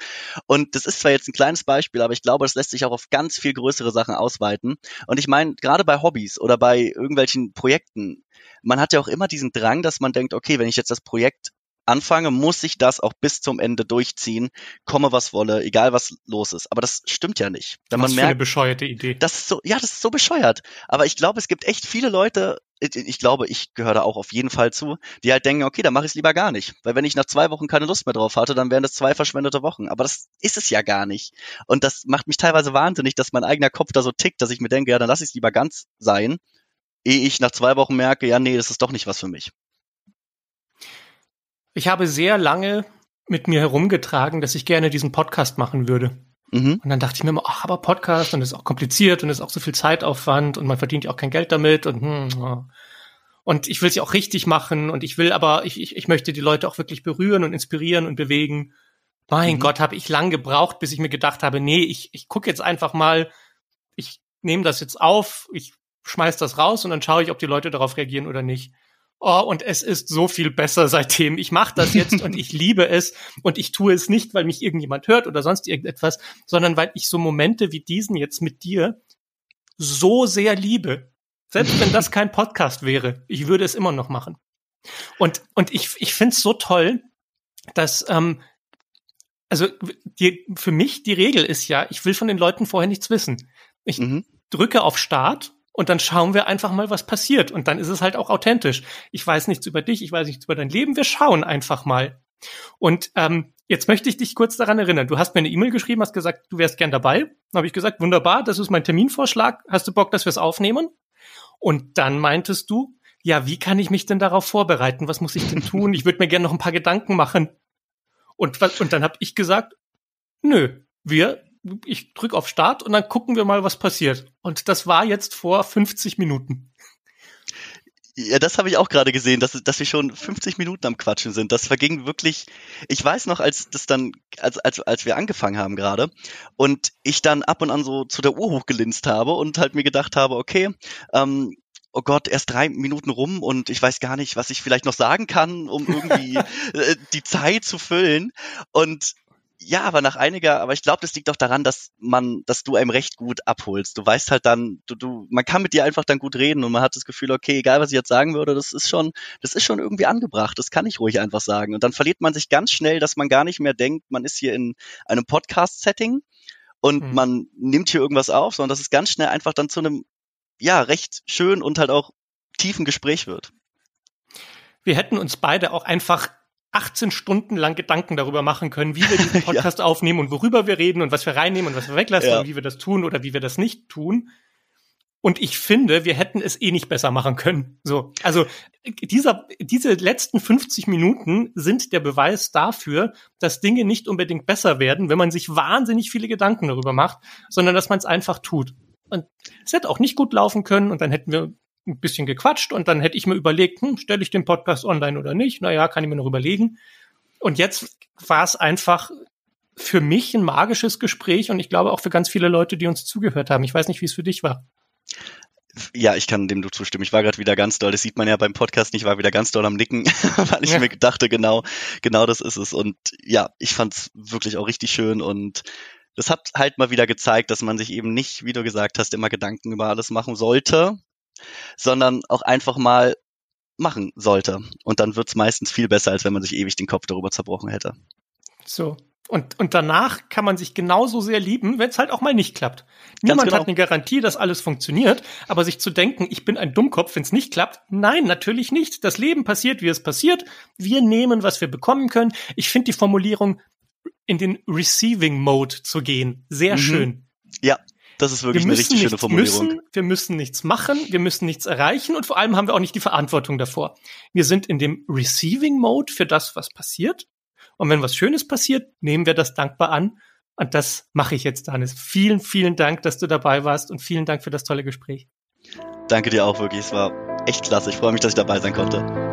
Und das ist zwar jetzt ein kleines Beispiel, aber ich glaube, es lässt sich auch auf ganz viel größere Sachen ausweiten. Und ich meine, gerade bei Hobbys oder bei irgendwelchen Projekten, man hat ja auch immer diesen Drang, dass man denkt, okay, wenn ich jetzt das Projekt anfange, muss ich das auch bis zum Ende durchziehen, komme was wolle, egal was los ist. Aber das stimmt ja nicht. Wenn was man merkt, eine bescheuerte Idee. Das ist so, ja, das ist so bescheuert. Aber ich glaube, es gibt echt viele Leute, ich glaube, ich gehöre da auch auf jeden Fall zu, die halt denken, okay, dann mache ich es lieber gar nicht. Weil wenn ich nach zwei Wochen keine Lust mehr drauf hatte, dann wären das zwei verschwendete Wochen. Aber das ist es ja gar nicht. Und das macht mich teilweise wahnsinnig, dass mein eigener Kopf da so tickt, dass ich mir denke, ja, dann lass ich es lieber ganz sein, ehe ich nach zwei Wochen merke, ja, nee, das ist doch nicht was für mich. Ich habe sehr lange mit mir herumgetragen, dass ich gerne diesen Podcast machen würde. Mhm. Und dann dachte ich mir immer, ach, aber Podcast und das ist auch kompliziert und das ist auch so viel Zeitaufwand und man verdient ja auch kein Geld damit und hm, und ich will es ja auch richtig machen und ich will aber, ich, ich, ich möchte die Leute auch wirklich berühren und inspirieren und bewegen. Mein mhm. Gott, habe ich lang gebraucht, bis ich mir gedacht habe, nee, ich, ich gucke jetzt einfach mal, ich nehme das jetzt auf, ich schmeiß das raus und dann schaue ich, ob die Leute darauf reagieren oder nicht. Oh, und es ist so viel besser seitdem. Ich mache das jetzt und ich (laughs) liebe es und ich tue es nicht, weil mich irgendjemand hört oder sonst irgendetwas, sondern weil ich so Momente wie diesen jetzt mit dir so sehr liebe. Selbst wenn das kein Podcast wäre, ich würde es immer noch machen. Und, und ich, ich finde es so toll, dass, ähm, also die, für mich die Regel ist ja, ich will von den Leuten vorher nichts wissen. Ich mhm. drücke auf Start und dann schauen wir einfach mal, was passiert. Und dann ist es halt auch authentisch. Ich weiß nichts über dich, ich weiß nichts über dein Leben. Wir schauen einfach mal. Und ähm, jetzt möchte ich dich kurz daran erinnern. Du hast mir eine E-Mail geschrieben, hast gesagt, du wärst gern dabei. Dann habe ich gesagt, wunderbar, das ist mein Terminvorschlag. Hast du Bock, dass wir es aufnehmen? Und dann meintest du, ja, wie kann ich mich denn darauf vorbereiten? Was muss ich denn tun? Ich würde mir gerne noch ein paar Gedanken machen. Und, und dann habe ich gesagt, nö, wir ich drücke auf Start und dann gucken wir mal, was passiert. Und das war jetzt vor 50 Minuten. Ja, das habe ich auch gerade gesehen, dass, dass wir schon 50 Minuten am Quatschen sind. Das verging wirklich, ich weiß noch, als das dann, als, als, als wir angefangen haben gerade und ich dann ab und an so zu der Uhr hochgelinst habe und halt mir gedacht habe, okay, ähm, oh Gott, erst drei Minuten rum und ich weiß gar nicht, was ich vielleicht noch sagen kann, um irgendwie (laughs) äh, die Zeit zu füllen. Und Ja, aber nach einiger, aber ich glaube, das liegt doch daran, dass man, dass du einem recht gut abholst. Du weißt halt dann, du, du, man kann mit dir einfach dann gut reden und man hat das Gefühl, okay, egal was ich jetzt sagen würde, das ist schon, das ist schon irgendwie angebracht. Das kann ich ruhig einfach sagen. Und dann verliert man sich ganz schnell, dass man gar nicht mehr denkt, man ist hier in einem Podcast-Setting und mhm. man nimmt hier irgendwas auf, sondern dass es ganz schnell einfach dann zu einem, ja, recht schön und halt auch tiefen Gespräch wird. Wir hätten uns beide auch einfach 18 Stunden lang Gedanken darüber machen können, wie wir diesen (laughs) Podcast ja. aufnehmen und worüber wir reden und was wir reinnehmen und was wir weglassen ja. und wie wir das tun oder wie wir das nicht tun. Und ich finde, wir hätten es eh nicht besser machen können. So, also dieser, diese letzten 50 Minuten sind der Beweis dafür, dass Dinge nicht unbedingt besser werden, wenn man sich wahnsinnig viele Gedanken darüber macht, sondern dass man es einfach tut. Und es hätte auch nicht gut laufen können und dann hätten wir ein bisschen gequatscht und dann hätte ich mir überlegt, hm, stelle ich den Podcast online oder nicht? Naja, kann ich mir noch überlegen. Und jetzt war es einfach für mich ein magisches Gespräch und ich glaube auch für ganz viele Leute, die uns zugehört haben. Ich weiß nicht, wie es für dich war. Ja, ich kann dem du zustimmen. Ich war gerade wieder ganz doll, das sieht man ja beim Podcast nicht, ich war wieder ganz doll am Nicken, (laughs) weil ich ja. mir dachte, genau, genau das ist es. Und ja, ich fand es wirklich auch richtig schön und das hat halt mal wieder gezeigt, dass man sich eben nicht, wie du gesagt hast, immer Gedanken über alles machen sollte, sondern auch einfach mal machen sollte. Und dann wird's meistens viel besser, als wenn man sich ewig den Kopf darüber zerbrochen hätte. So. Und, und danach kann man sich genauso sehr lieben, wenn es halt auch mal nicht klappt. Niemand genau. hat eine Garantie, dass alles funktioniert, aber sich zu denken, ich bin ein Dummkopf, wenn es nicht klappt, nein, natürlich nicht. Das Leben passiert, wie es passiert. Wir nehmen, was wir bekommen können. Ich finde die Formulierung, in den Receiving Mode zu gehen, sehr mhm. schön. Ja, das ist wirklich eine richtig schöne Formulierung. Müssen, wir müssen nichts machen, wir müssen nichts erreichen und vor allem haben wir auch nicht die Verantwortung davor. Wir sind in dem Receiving Mode für das, was passiert. Und wenn was Schönes passiert, nehmen wir das dankbar an. Und das mache ich jetzt, Danis. Vielen, vielen Dank, dass du dabei warst und vielen Dank für das tolle Gespräch. Danke dir auch wirklich. Es war echt klasse. Ich freue mich, dass ich dabei sein konnte.